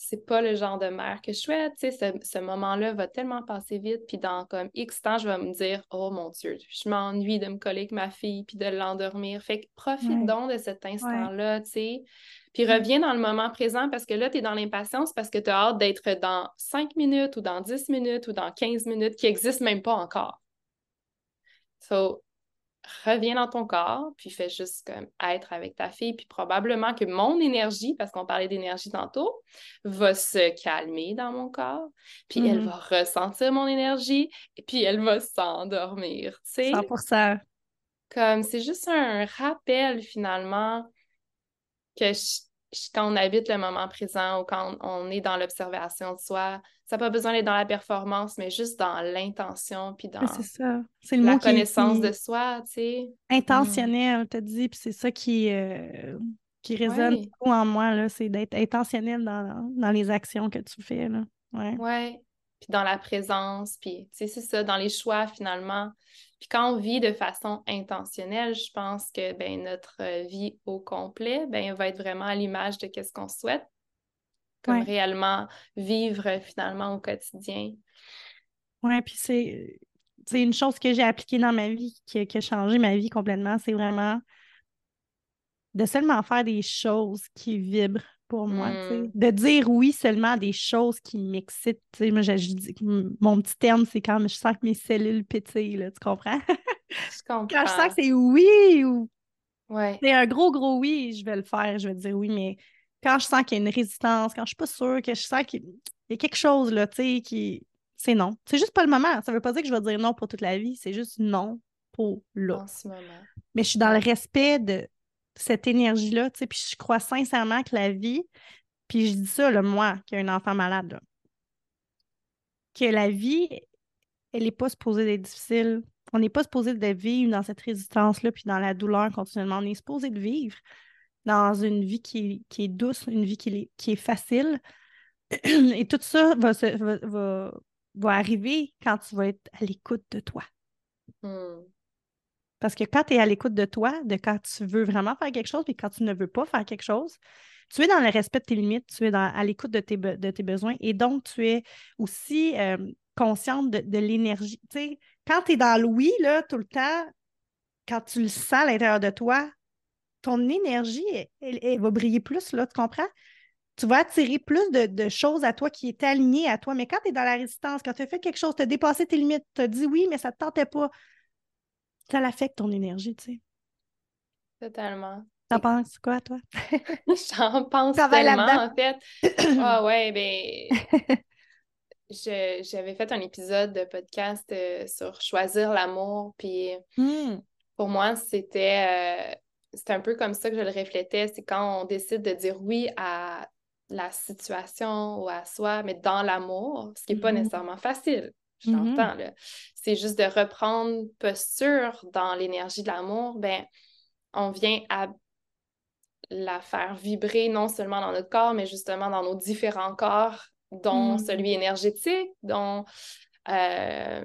c'est pas le genre de mère que je souhaite. Tu sais, ce, moment-là va tellement passer vite, puis dans comme X temps, je vais me dire Oh mon Dieu, je m'ennuie de me coller avec ma fille puis de l'endormir. Fait que profite donc de cet instant-là, tu sais. Puis reviens dans le moment présent parce que là, tu es dans l'impatience parce que tu as hâte d'être dans 5 minutes ou dans 10 minutes ou dans 15 minutes qui n'existent même pas encore. So, reviens dans ton corps, puis fais juste comme être avec ta fille, puis probablement que mon énergie, parce qu'on parlait d'énergie tantôt, va se calmer dans mon corps, puis elle mm-hmm. va ressentir mon énergie, et puis elle va s'endormir, tu sais. 100%. Comme, c'est juste un rappel, finalement, que quand on habite le moment présent ou quand on est dans l'observation de soi, ça n'a pas besoin d'être dans la performance, mais juste dans l'intention, puis dans la connaissance de soi, tu sais. Intentionnel, tu as dit, puis c'est ça qui, euh, qui résonne beaucoup en moi, c'est d'être intentionnel dans, les actions que tu fais, là. Ouais. ouais. Puis dans la présence, puis, tu sais, c'est ça, dans les choix, finalement. Puis quand on vit de façon intentionnelle, je pense que, ben, notre vie au complet, ben, va être vraiment à l'image de qu'est-ce qu'on souhaite comme réellement vivre finalement au quotidien. Oui, puis c'est, une chose que j'ai appliquée dans ma vie qui, a changé ma vie complètement, c'est vraiment de seulement faire des choses qui vibrent pour moi, mmh. de dire oui seulement à des choses qui m'excitent. Moi, mon petit terme, c'est quand je sens que mes cellules pétillent, là, tu comprends? Je comprends. (laughs) Quand je sens que c'est oui ou ouais. c'est un gros, gros oui, je vais le faire, je vais dire oui, mais quand je sens qu'il y a une résistance, quand je suis pas sûre, que je sens qu'il y a quelque chose, là, tu sais, qui. C'est non. C'est juste pas le moment. Ça veut pas dire que je vais dire non pour toute la vie. C'est juste non pour là. Mais je suis dans le respect de cette énergie-là, tu sais, puis je crois sincèrement que la vie, puis je dis ça, là, moi, qui ai un enfant malade, là, que la vie, elle n'est pas supposée d'être difficile. On n'est pas supposé de vivre dans cette résistance-là, puis dans la douleur continuellement. On est supposé de vivre dans une vie qui, est douce, une vie qui, est facile. (clears throat) Et tout ça va, va, arriver quand tu vas être à l'écoute de toi. Hmm. Parce que quand tu es à l'écoute de toi, de quand tu veux vraiment faire quelque chose, et quand tu ne veux pas faire quelque chose, tu es dans le respect de tes limites, tu es à l'écoute de tes, de tes besoins et donc tu es aussi euh, consciente de, l'énergie. quand tu es dans l'ouïe, là, tout le temps, quand tu le sens à l'intérieur de toi, ton énergie, elle, va briller plus, là, tu comprends? Tu vas attirer plus de, choses à toi qui est alignées à toi. Mais quand tu es dans la résistance, quand tu as fait quelque chose, tu as dépassé tes limites, tu as dit oui, mais ça ne te tentait pas, ça l'affecte ton énergie, tu sais. Totalement. T'en penses quoi, toi? (laughs) J'en pense tellement, en fait. (clears throat) Ah ouais, ben... (laughs) J'avais fait un épisode de podcast euh, sur choisir l'amour, puis hmm. pour moi, c'était... Euh, c'est un peu comme ça que je le reflétais, c'est quand on décide de dire oui à la situation ou à soi, mais dans l'amour, ce qui n'est pas mm-hmm. nécessairement facile. Je là. C'est juste de reprendre posture dans l'énergie de l'amour, ben, on vient à la faire vibrer non seulement dans notre corps, mais justement dans nos différents corps, dont mm. celui énergétique, dont euh,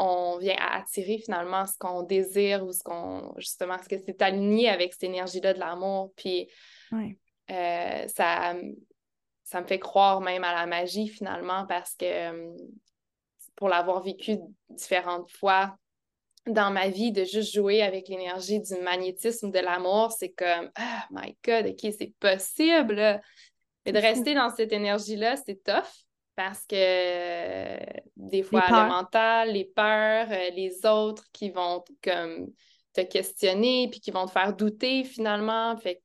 on vient à attirer finalement ce qu'on désire ou ce qu'on, justement, ce que c'est aligné avec cette énergie-là de l'amour. Puis euh, ça, ça me fait croire même à la magie finalement parce que euh, pour l'avoir vécu différentes fois dans ma vie, de juste jouer avec l'énergie du magnétisme de l'amour, c'est comme, oh my God, OK, c'est possible. Mais de rester dans cette énergie-là, c'est tough parce que euh, des fois, le mental, les peurs, euh, les autres qui vont comme te questionner puis qui vont te faire douter finalement. Fait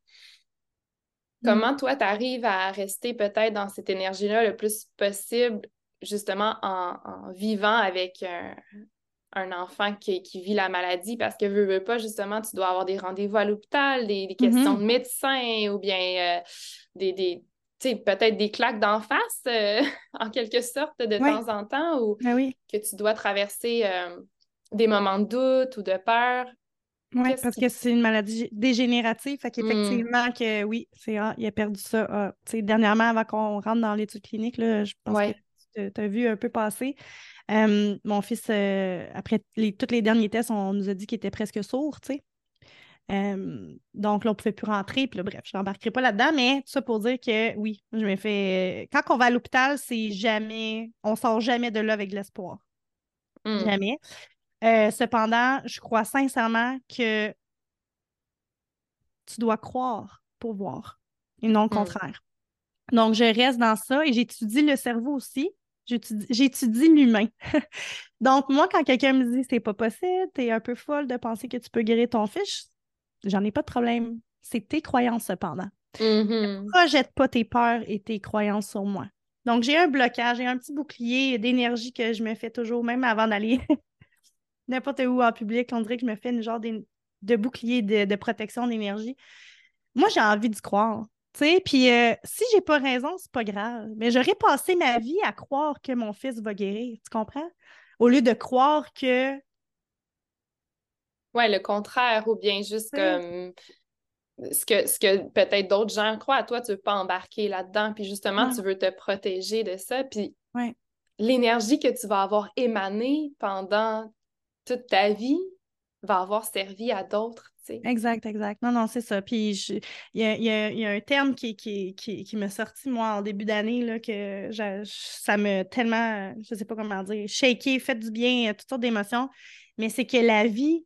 mm. comment toi, tu arrives à rester peut-être dans cette énergie-là le plus possible, justement en, vivant avec un, enfant qui, vit la maladie? Parce que veux, veux pas, justement, tu dois avoir des rendez-vous à l'hôpital, des, questions mm-hmm. de médecin ou bien euh, des peut-être des claques d'en face, euh, (laughs) en quelque sorte, de temps en temps, ou ben que tu dois traverser euh, des moments de doute ou de peur? Oui, parce que c'est une maladie dégénérative. Fait qu'effectivement, que oui, c'est ah, il a perdu ça. Ah, dernièrement, avant qu'on rentre dans l'étude clinique, là, je pense que tu as vu un peu passer. mon fils, euh, après les, tous les derniers tests, on nous a dit qu'il était presque sourd, tu sais donc là, on ne pouvait plus rentrer. Puis là, bref, je n'embarquerai pas là-dedans, mais tout ça pour dire que oui, je me fais. Quand on va à l'hôpital, c'est jamais. On sort jamais de là avec de l'espoir. Mmh. Jamais. Euh, cependant, je crois sincèrement que tu dois croire pour voir et non le mmh. contraire. Donc, je reste dans ça et j'étudie le cerveau aussi. J'étudie l'humain. (laughs) Donc, moi, quand quelqu'un me dit c'est pas possible, tu es un peu folle de penser que tu peux guérir ton fils, J'en ai pas de problème. C'est tes croyances cependant. Mm-hmm. Ne projette pas tes peurs et tes croyances sur moi. Donc, j'ai un blocage, j'ai un petit bouclier d'énergie que je me fais toujours, même avant d'aller (laughs) n'importe où en public. On dirait que je me fais une genre de, bouclier de, protection d'énergie. Moi, j'ai envie d'y croire. Puis euh, si j'ai pas raison, c'est pas grave. Mais j'aurais passé ma vie à croire que mon fils va guérir. Tu comprends? Au lieu de croire que oui, le contraire, ou bien juste comme ce que, ce que peut-être d'autres gens croient, toi, tu ne veux pas embarquer là-dedans, puis justement, tu veux te protéger de ça. Puis l'énergie que tu vas avoir émanée pendant toute ta vie va avoir servi à d'autres. Exact, exact. Non, non, c'est ça. Puis il y a, un terme qui, qui, qui, qui sorti, moi, en début d'année, que ça me tellement, je ne sais pas comment dire, shaké, fait du bien, toutes sortes d'émotions. Mais c'est que la vie,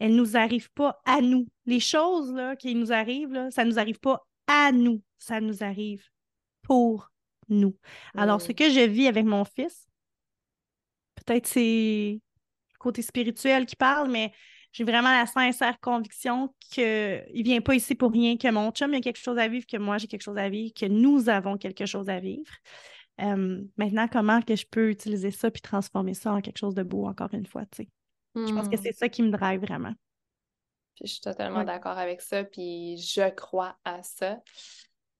elles ne nous arrivent pas à nous. Les choses là, qui nous arrivent, là, ça ne nous arrive pas à nous, ça nous arrive pour nous. Alors, ce que je vis avec mon fils, peut-être c'est le côté spirituel qui parle, mais j'ai vraiment la sincère conviction qu'il ne vient pas ici pour rien, que mon chum a quelque chose à vivre, que moi j'ai quelque chose à vivre, que nous avons quelque chose à vivre. Euh, maintenant, comment que je peux utiliser ça puis transformer ça en quelque chose de beau, encore une fois, tu sais? Je pense que hmm. c'est ça qui me drive vraiment. je suis totalement d'accord avec ça, puis je crois à ça.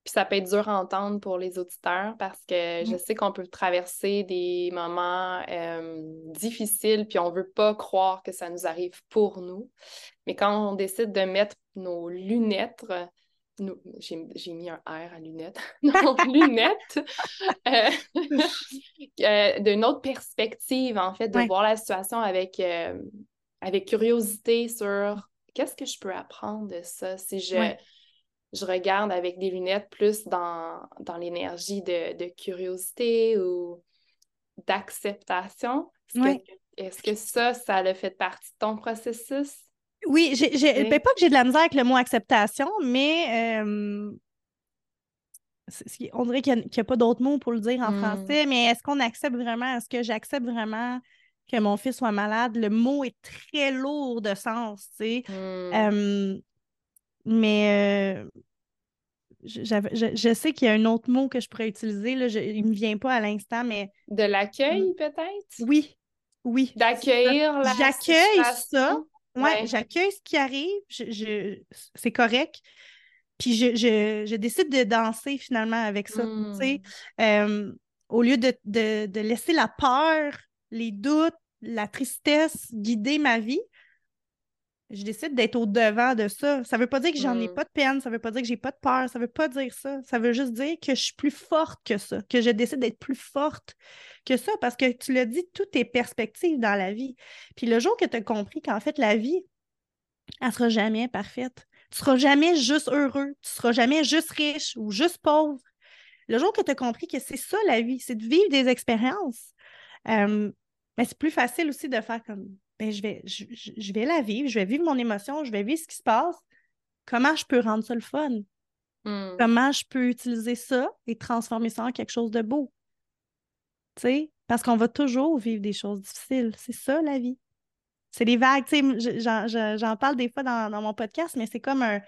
Puis ça peut être dur à entendre pour les auditeurs parce que je sais qu'on peut traverser des moments euh, difficiles, puis on ne veut pas croire que ça nous arrive pour nous. Mais quand on décide de mettre nos lunettes j'ai mis un R à lunettes, (laughs) (laughs) non, lunettes, euh, (laughs) euh, d'une autre perspective, en fait, de voir la situation avec, euh, avec curiosité sur qu'est-ce que je peux apprendre de ça si je, je regarde avec des lunettes plus dans, dans l'énergie de, curiosité ou d'acceptation. Est-ce que, ça, ça a fait partie de ton processus? Oui, j'ai, ben, pas que j'ai de la misère avec le mot acceptation, mais euh, on dirait qu'il n'y a, pas d'autre mot pour le dire en hmm. français, mais est-ce qu'on accepte vraiment, est-ce que j'accepte vraiment que mon fils soit malade? Le mot est très lourd de sens, tu sais. Hmm. mais euh, je, sais qu'il y a un autre mot que je pourrais utiliser, là, il ne me vient pas à l'instant, mais... De l'accueil, peut-être? Oui, oui. D'accueillir la J'accueille ça, Ouais, j'accueille ce qui arrive, je, c'est correct. Puis je, décide de danser finalement avec ça. Mmh. au lieu de, laisser la peur, les doutes, la tristesse guider ma vie, je décide d'être au devant de ça. Ça ne veut pas dire que j'en ai mmh. pas de peine, ça ne veut pas dire que j'ai pas de peur, ça ne veut pas dire ça. Ça veut juste dire que je suis plus forte que ça, que je décide d'être plus forte que ça, parce que tu l'as dit, tout est perspective dans la vie. Puis le jour que tu as compris qu'en fait, la vie, elle ne sera jamais parfaite. Tu ne seras jamais juste heureux, tu ne seras jamais juste riche ou juste pauvre. Le jour que tu as compris que c'est ça la vie, c'est de vivre des expériences, mais c'est plus facile aussi de faire comme ben, je, vais, je, vais la vivre, je vais vivre mon émotion, je vais vivre ce qui se passe. Comment je peux rendre ça le fun? Hmm. Comment je peux utiliser ça et transformer ça en quelque chose de beau? Tu sais, parce qu'on va toujours vivre des choses difficiles. C'est ça, la vie. C'est des vagues. J'en parle des fois dans, mon podcast, mais c'est comme un,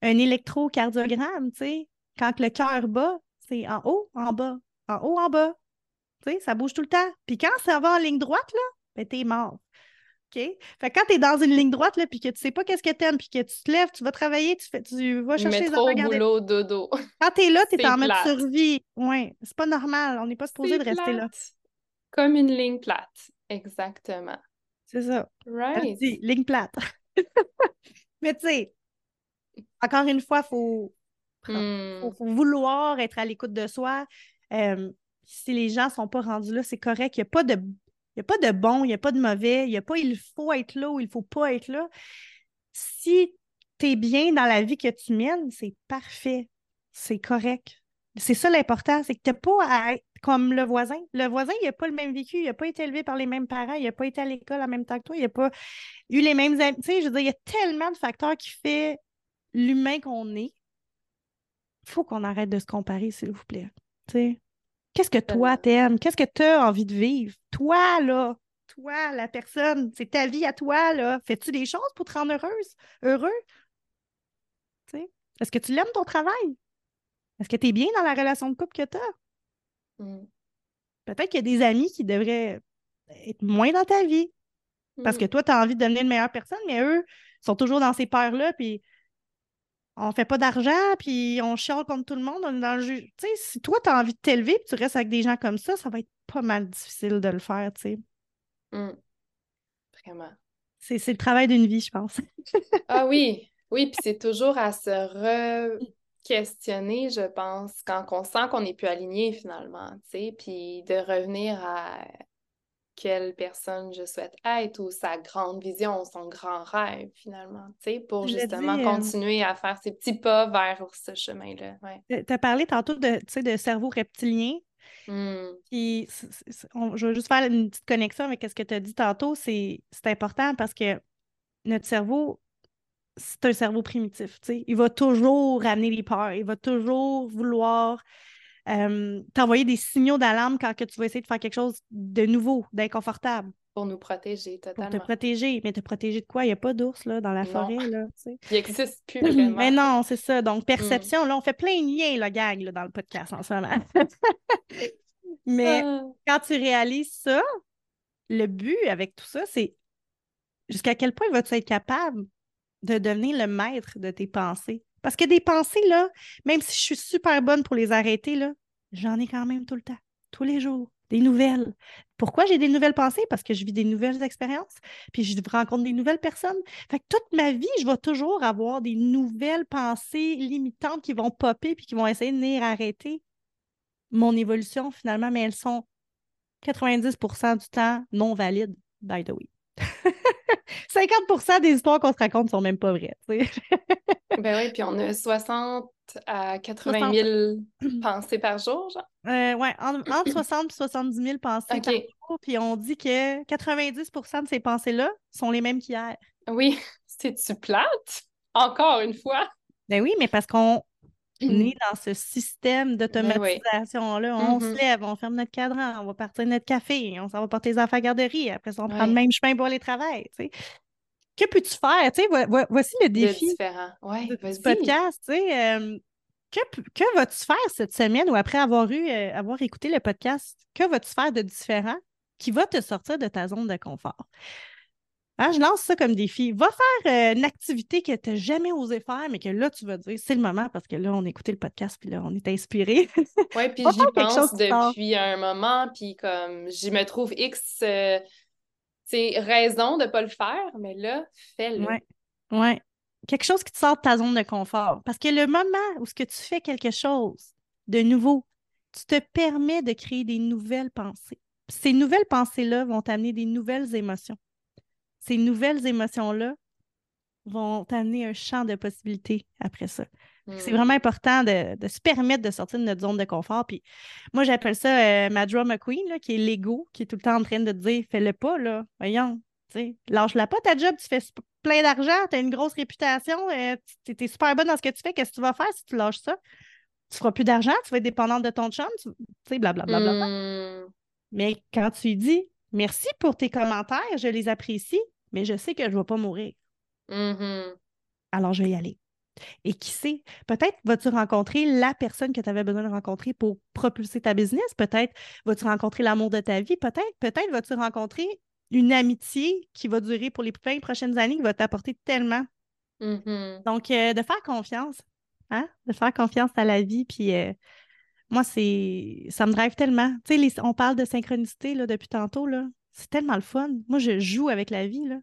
un électrocardiogramme, tu sais. Quand le cœur bat, c'est en haut, en bas, en haut, en bas. Ça bouge tout le temps. Puis quand ça va en ligne droite, là, ben t'es mort. OK? Fait que quand t'es dans une ligne droite, là, puis que tu sais pas qu'est-ce que t'aimes, puis que tu te lèves, tu vas travailler, tu, fais, tu vas chercher Métro, les boulot, dodo. Quand t'es là, t'es en mode survie. Ouais, c'est pas normal. On n'est pas supposé de rester là. Comme une ligne plate. Exactement. C'est ça. Right. ligne plate. (laughs) Mais tu sais, encore une fois, il faut, hmm. faut, vouloir être à l'écoute de soi. Euh, si les gens ne sont pas rendus là, c'est correct. Il n'y a pas de il n'y a pas de bon, il n'y a pas de mauvais, il n'y a pas il faut être là ou il ne faut pas être là. Si tu es bien dans la vie que tu mènes, c'est parfait. C'est correct. C'est ça l'important, c'est que tu n'as pas à être comme le voisin. Le voisin, il n'a pas le même vécu, il n'a pas été élevé par les mêmes parents, il n'a pas été à l'école en même temps que toi, il n'a pas eu les mêmes. Tu sais, je veux dire, il y a tellement de facteurs qui font l'humain qu'on est. Il faut qu'on arrête de se comparer, s'il vous plaît. Tu sais. Qu'est-ce que toi t'aimes? Qu'est-ce que tu as envie de vivre? Toi, là, toi, la personne, c'est ta vie à toi, là. Fais-tu des choses pour te rendre heureuse, heureux? Est-ce que tu l'aimes ton travail? Est-ce que tu es bien dans la relation de couple que tu as? Mmh. Peut-être qu'il y a des amis qui devraient être moins dans ta vie. Parce que mmh. toi, tu as envie de devenir une meilleure personne, mais eux sont toujours dans ces peurs-là, puis on fait pas d'argent, puis on chiale contre tout le monde, on est dans le jeu. Tu sais, si toi, tu as envie de t'élever, puis tu restes avec des gens comme ça, ça va être pas mal difficile de le faire, tu sais. Mmh. Vraiment. C'est le travail d'une vie, je pense. (laughs) ah oui, oui, puis c'est toujours à se re-questionner, je pense, quand on sent qu'on n'est plus aligné finalement, tu sais, puis de revenir à quelle personne je souhaite être ou sa grande vision, son grand rêve finalement, tu sais, pour justement euh, continuer à faire ces petits pas vers ce chemin-là. Tu as parlé tantôt de, de cerveau reptilien. Mmh. Puis, je veux juste faire une petite connexion avec ce que tu as dit tantôt. C'est important parce que notre cerveau, c'est un cerveau primitif. sais. Il va toujours ramener les peurs. Il va toujours vouloir euh, t'envoyer des signaux d'alarme quand que tu vas essayer de faire quelque chose de nouveau, d'inconfortable. Pour nous protéger, totalement. Pour te protéger. Mais te protéger de quoi? Il n'y a pas d'ours là, dans la forêt. Là, Il n'existe plus (laughs) vraiment. Mais non, c'est ça. Donc, mm. perception, là, on fait plein de liens, la gang, là, dans le podcast en ce moment. (laughs) Mais ah. quand tu réalises ça, le but avec tout ça, c'est jusqu'à quel point vas-tu être capable de devenir le maître de tes pensées? Parce que des pensées, même si je suis super bonne pour les arrêter, là, j'en ai quand même tout le temps, tous les jours, des nouvelles. Pourquoi j'ai des nouvelles pensées? Parce que je vis des nouvelles expériences, puis je rencontre des nouvelles personnes. Fait que toute ma vie, je vais toujours avoir des nouvelles pensées limitantes qui vont popper puis qui vont essayer de venir arrêter mon évolution finalement, mais elles sont 90% du temps non valides, by the way. (laughs) 50% des histoires qu'on se raconte sont même pas vraies. (laughs) ben oui, puis on a 60 à 80 000 (clears throat) pensées par jour, genre? Euh, oui, entre 60 et 70 000 pensées par jour. Puis on dit que 90% de ces pensées-là sont les mêmes qu'hier. Oui, (laughs) c'est-tu plate? Encore une fois? Ben oui, mais parce qu'on on est dans ce système ben d'automatisation-là. On se mm-hmm. lève, on ferme notre cadran, on va partir notre café, on s'en va porter les enfants à la garderie. Après ça, on prend le même chemin pour aller travailler. Que peux-tu faire? voici le défi du podcast. Euh, que, que vas-tu faire cette semaine ou après avoir, eu, euh, avoir écouté le podcast? Que vas-tu faire de différent qui va te sortir de ta zone de confort? Hein, je lance ça comme défi. Va faire euh, une activité que tu n'as jamais osé faire, mais que là, tu vas dire, c'est le moment parce que là, on a écouté le podcast, puis là, on est inspiré. (laughs) oui, puis j'y pense depuis un moment, puis comme je me trouve X euh, raison de ne pas le faire, mais là, fais-le. Oui, ouais. Quelque chose qui te sort de ta zone de confort. Parce que le moment où ce que tu fais quelque chose de nouveau, tu te permets de créer des nouvelles pensées. Ces nouvelles pensées-là vont t'amener des nouvelles émotions ces nouvelles émotions-là vont t'amener un champ de possibilités après ça. C'est hmm. vraiment important de, se permettre de sortir de notre zone de confort. Puis moi, j'appelle ça euh, Madra McQueen, qui est l'ego, qui est tout le temps en train de te dire fais-le pas, là. Voyons, lâche-la pas ta job, tu fais plein d'argent, tu as une grosse réputation, euh, tu es super bonne dans ce que tu fais, qu'est-ce que tu vas faire si tu lâches ça? tu feras plus d'argent, tu vas être dépendante de ton chum, tu sais, blablabla. Bla, bla, Hmm. Mais quand tu dis merci pour tes commentaires, je les apprécie, mais je sais que je ne vais pas mourir. Mhm. Alors, je vais y aller. Et qui sait, peut-être vas-tu rencontrer la personne que tu avais besoin de rencontrer pour propulser ta business. Peut-être vas-tu rencontrer l'amour de ta vie. Peut-être, peut-être vas-tu rencontrer une amitié qui va durer pour les 20 prochaines années, qui va t'apporter tellement. Mhm. Donc, euh, de faire confiance, hein? De faire confiance à la vie. Puis, euh, moi, c'est ça me drive tellement. Tu sais, on parle de synchronicité là, depuis tantôt. Là. C'est tellement le fun. Moi, je joue avec la vie. Là.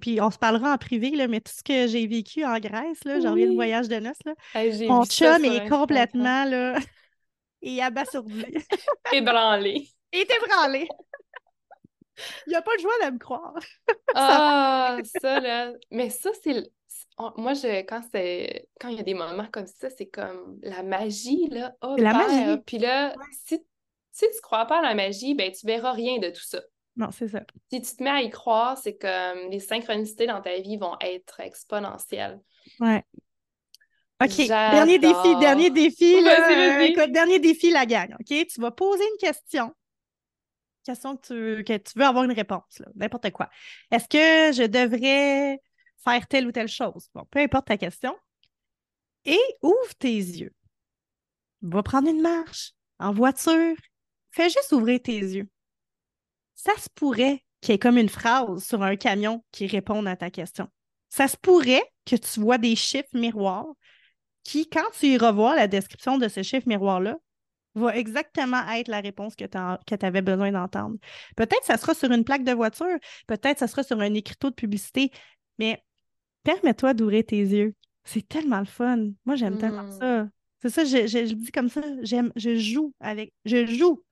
Puis on se parlera en privé, là, mais tout ce que j'ai vécu en Grèce, là, j'en Oui. voyage de noces, là, Hey, mon ça chum est complètement là, (laughs) et abasourdi. (laughs) Ébranlé. Il est ébranlé. Il n'a pas le choix de me croire. (laughs) Ah, ça là. Mais ça, c'est. le- Moi, je, quand c'est quand il y a des moments comme ça, c'est comme la magie, là, C'est la magie. Puis là, si, si tu crois pas à la magie, ben tu verras rien de tout ça. Non, c'est ça. Si tu te mets à y croire, c'est comme les synchronicités dans ta vie vont être exponentielles. Ouais. OK. Dernier défi, dernier défi. là, écoute, dernier défi, la gang. OK? Tu vas poser une question. Question que tu, que tu veux avoir une réponse, n'importe quoi. Est-ce que je devrais faire telle ou telle chose? Bon, peu importe ta question. Et ouvre tes yeux. Va prendre une marche en voiture. Fais juste ouvrir tes yeux. Ça se pourrait qu'il y ait comme une phrase sur un camion qui réponde à ta question. Ça se pourrait que tu vois des chiffres miroirs qui, quand tu iras voir la description de ce chiffre miroir-là, va exactement être la réponse que tu avais besoin d'entendre. Peut-être que ça sera sur une plaque de voiture, peut-être que ça sera sur un écriteau de publicité, mais permets-toi d'ouvrir tes yeux. C'est tellement le fun. Moi, j'aime tellement Mm. ça. C'est ça, je, je, je dis comme ça, j'aime, je joue avec, je joue.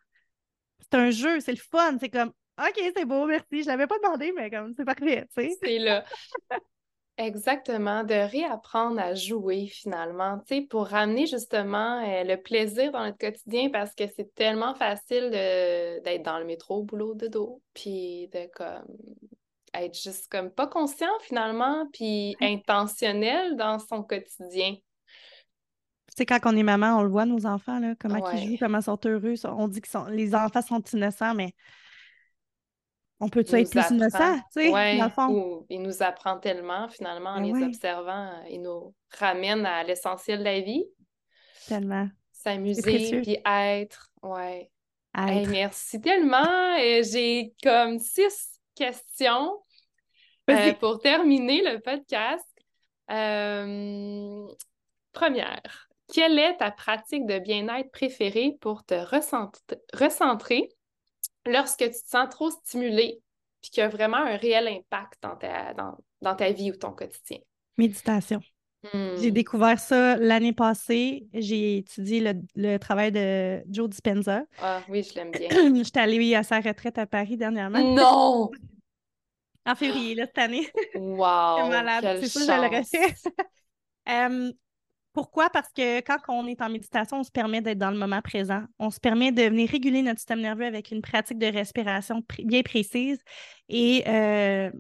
C'est un jeu, c'est le fun, c'est comme, OK, c'est beau, merci, je l'avais pas demandé, mais comme, c'est parfait, tu sais. C'est là. Exactement, de réapprendre à jouer finalement, tu sais, pour ramener justement euh, le plaisir dans notre quotidien parce que c'est tellement facile de- d'être dans le métro, boulot, dodo, puis de comme être juste comme pas conscient finalement, puis intentionnel dans son quotidien. Tu sais, quand on est maman, on le voit, nos enfants, là, comment Ouais. ils jouent, comment ils sont heureux. On dit que sont- les enfants sont innocents, mais on peut-tu être plus innocent, apprend, tu sais, ouais, dans le fond? ou il nous apprend tellement finalement en Ben les ouais. observant, euh, il nous ramène à l'essentiel de la vie, Tellement. s'amuser, puis être, ouais. Hey, merci tellement. Euh, J'ai comme six questions euh, pour terminer le podcast. Euh, première, quelle est ta pratique de bien-être préférée pour te recent- recentrer lorsque tu te sens trop stimulé puis qu'il y a vraiment un réel impact dans ta, dans, dans ta vie ou ton quotidien? Méditation. J'ai Hmm. découvert ça l'année passée. J'ai étudié le, le travail de Joe Dispenza. Ah oui, je l'aime bien. (clears throat) J'étais allée à sa retraite à Paris dernièrement, Non! en février, là, cette année. Wow! C'est malade. C'est ça, je le refais. (laughs) pourquoi? Parce que quand on est en méditation, on se permet d'être dans le moment présent. On se permet de venir réguler notre système nerveux avec une pratique de respiration bien précise. Et euh,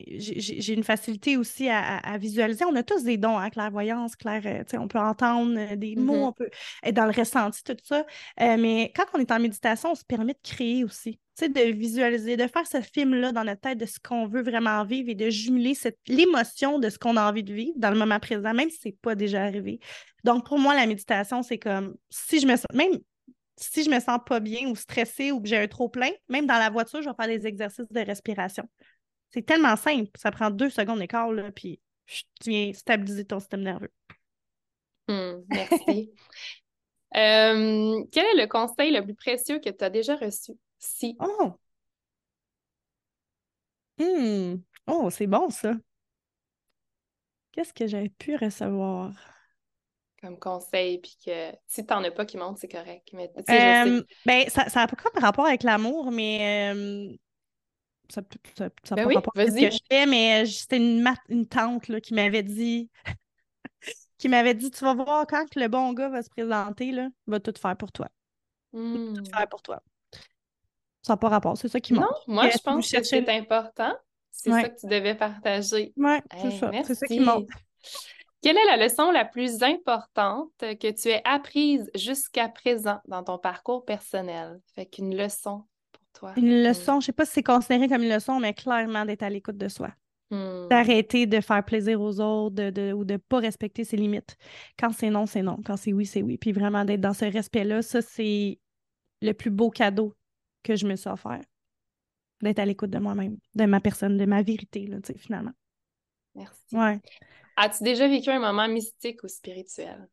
j'ai une facilité aussi à, à- visualiser. On a tous des dons, hein, clairvoyance, clair, euh, on peut entendre euh, des mots, Mhm. on peut être dans le ressenti, tout ça. Euh, mais quand on est en méditation, on se permet de créer aussi. De visualiser, de faire ce film-là dans notre tête de ce qu'on veut vraiment vivre et de jumeler l'émotion de ce qu'on a envie de vivre dans le moment présent, même si ce n'est pas déjà arrivé. Donc, pour moi, la méditation, c'est comme si je me sens, même si je me sens pas bien ou stressée ou que j'ai un trop plein, même dans la voiture, je vais faire des exercices de respiration. C'est tellement simple, ça prend deux secondes d'écart, là, puis tu viens stabiliser ton système nerveux. Hmm, merci. (laughs) Euh, quel est le conseil le plus précieux que tu as déjà reçu? Si. Oh! Hmm. Oh, c'est bon ça. Qu'est-ce que j'avais pu recevoir? comme conseil, puis que si t'en as pas qui montent, c'est correct. Mais je Euh, sais. ben, ça n'a pas comme rapport avec l'amour, mais euh, ça peut- ça- ça Ben pas oui, rapport avec ce que je fais, mais euh, c'était une, tante là, qui m'avait dit (laughs) qui m'avait dit Tu vas voir quand le bon gars va se présenter, là, il va tout faire pour toi. Hmm. Tout faire pour toi. Ça n'a pas rapport, c'est ça qui Non, monte. moi, je pense que c'est important. C'est Ouais. ça que tu devais partager. Ouais, c'est ça. C'est ça qui monte. Quelle est la leçon la plus importante que tu aies apprise jusqu'à présent dans ton parcours personnel? Fait qu'une leçon toi. Une leçon, je ne sais pas si c'est considéré comme une leçon, mais clairement d'être à l'écoute de soi. Hmm. D'arrêter de faire plaisir aux autres de, ou de ne pas respecter ses limites. Quand c'est non, c'est non. Quand c'est oui, c'est oui. Puis vraiment d'être dans ce respect-là, ça, c'est le plus beau cadeau que je me suis offert. D'être à l'écoute de moi-même, de ma personne, de ma vérité, là, finalement. Merci. Ouais. As-tu déjà vécu un moment mystique ou spirituel?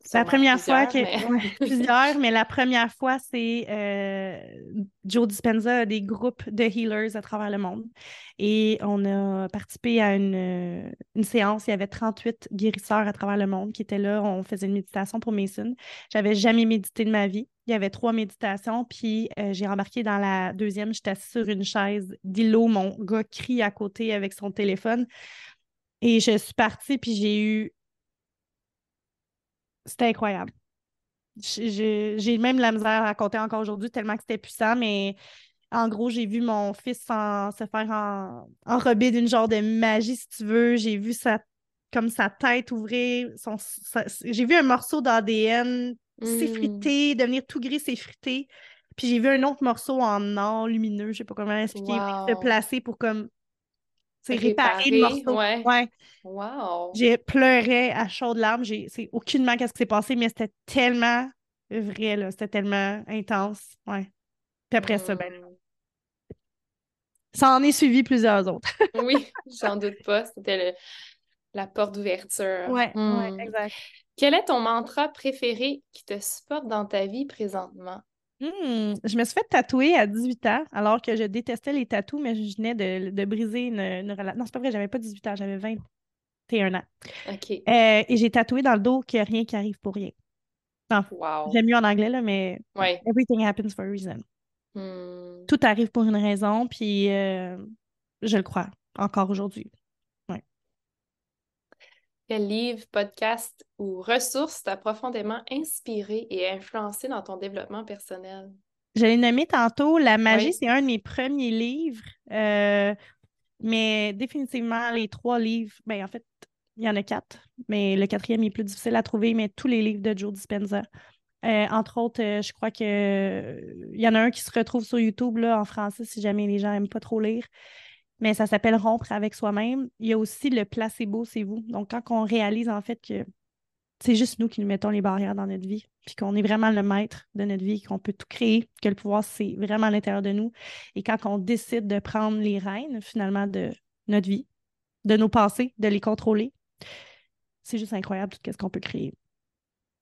C'est la première fois que. Mais... (laughs) plusieurs, mais la première fois, c'est euh, Joe Dispenza a des groupes de healers à travers le monde. Et on a participé à une, une, séance. Il y avait 38 guérisseurs à travers le monde qui étaient là. On faisait une méditation pour Mason. J'avais jamais médité de ma vie. Il y avait trois méditations, puis euh, j'ai embarqué dans la deuxième. J'étais assise sur une chaise d'îlot. Mon gars crie à côté avec son téléphone. Et je suis partie, puis j'ai eu. C'était incroyable. J'ai même la misère à raconter encore aujourd'hui tellement que c'était puissant, mais en gros, j'ai vu mon fils se faire en, enrober d'une genre de magie, si tu veux. J'ai vu sa, comme sa tête ouvrir. J'ai vu un morceau d'ADN s'effriter, mmh. devenir tout gris, s'effriter. Puis j'ai vu un autre morceau en or lumineux, je sais pas comment expliquer, se placer pour comme c'est réparer le morceau. Ouais. Wow. J'ai pleuré à chaudes larmes. C'est aucunement qu'est-ce qui s'est passé, mais c'était tellement vrai, là. C'était tellement intense. Ouais. Puis après ça, ben. Hmm. Ça en est suivi plusieurs autres. (laughs) oui, j'en doute pas. C'était la porte d'ouverture. Ouais, ouais, hmm. exact. Quel est ton mantra préféré qui te supporte dans ta vie présentement? Hmm, je me suis fait tatouer à 18 ans, alors que je détestais les tatous, mais je venais de, briser une, relation. Non, c'est pas vrai, j'avais pas 18 ans, j'avais 21 ans. OK. Euh, et j'ai tatoué dans le dos que rien qui arrive pour rien. wow. J'aime mieux en anglais, là, mais everything happens for a reason. Hmm. Tout arrive pour une raison, puis euh, je le crois encore aujourd'hui. Quel livre, podcast ou ressource t'a profondément inspiré et influencé dans ton développement personnel? Je l'ai nommé tantôt. La magie, c'est un de mes premiers livres. Euh, mais définitivement, les trois livres, ben, en fait, il y en a quatre, mais le quatrième est plus difficile à trouver, mais tous les livres de Joe Dispenza. Euh, entre autres, euh, je crois qu'il y en a un qui se retrouve sur YouTube là, en français si jamais les gens n'aiment pas trop lire mais ça s'appelle rompre avec soi-même. Il y a aussi le placebo, c'est vous. Donc, quand on réalise en fait que c'est juste nous qui nous mettons les barrières dans notre vie, puis qu'on est vraiment le maître de notre vie, qu'on peut tout créer, que le pouvoir, c'est vraiment à l'intérieur de nous. Et quand on décide de prendre les rênes, finalement, de notre vie, de nos pensées, de les contrôler, c'est juste incroyable tout ce qu'on peut créer.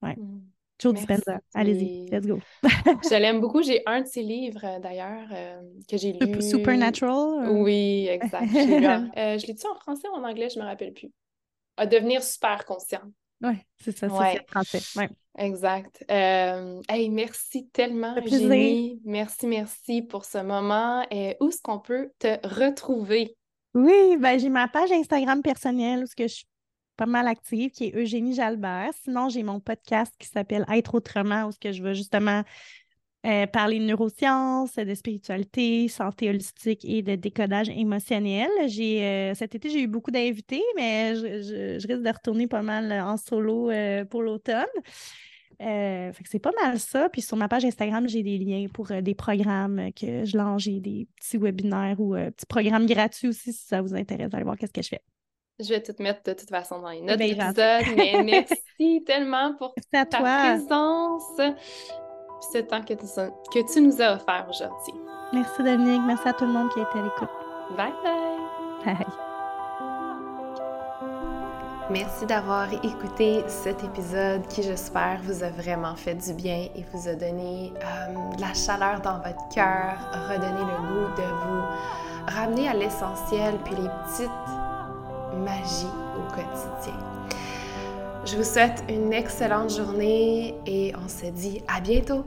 Ouais. Mmh. Joe Dispenza. Allez-y, let's go. (laughs) je l'aime beaucoup. J'ai un de ses livres, euh, d'ailleurs, euh, que j'ai lu. Supernatural? Oui, exact. (laughs) Euh, je l'ai-tu en français ou en anglais? Je ne me rappelle plus. À devenir super conscient. Oui, c'est ça, c'est ouais. français. Ouais. Exact. hey, merci tellement, Jenny. Merci, merci pour ce moment. Et où est-ce qu'on peut te retrouver? Oui, ben, j'ai ma page Instagram personnelle où je pas mal active, qui est Eugénie Jalbert. Sinon, j'ai mon podcast qui s'appelle Être autrement, où je veux justement euh, parler de neurosciences, de spiritualité, santé holistique et de décodage émotionnel. Euh, cet été, j'ai eu beaucoup d'invités, mais je, risque de retourner pas mal en solo euh, pour l'automne. c'est pas mal ça. Puis sur ma page Instagram, j'ai des liens pour des programmes que je lance. J'ai des petits webinaires ou petits programmes gratuits aussi si ça vous intéresse d'aller voir qu'est-ce que je fais. Je vais tout mettre de toute façon dans les notes ben, d'épisode, mais (laughs) merci tellement pour ta présence et ce temps que tu, que tu nous as offert aujourd'hui. Merci Dominique, merci à tout le monde qui a été à l'écoute. Bye bye! Bye! Merci d'avoir écouté cet épisode qui, j'espère, vous a vraiment fait du bien et vous a donné euh, de la chaleur dans votre cœur, redonné le goût de vous ramener à l'essentiel, puis les petites magie au quotidien. Je vous souhaite une excellente journée et on se dit à bientôt.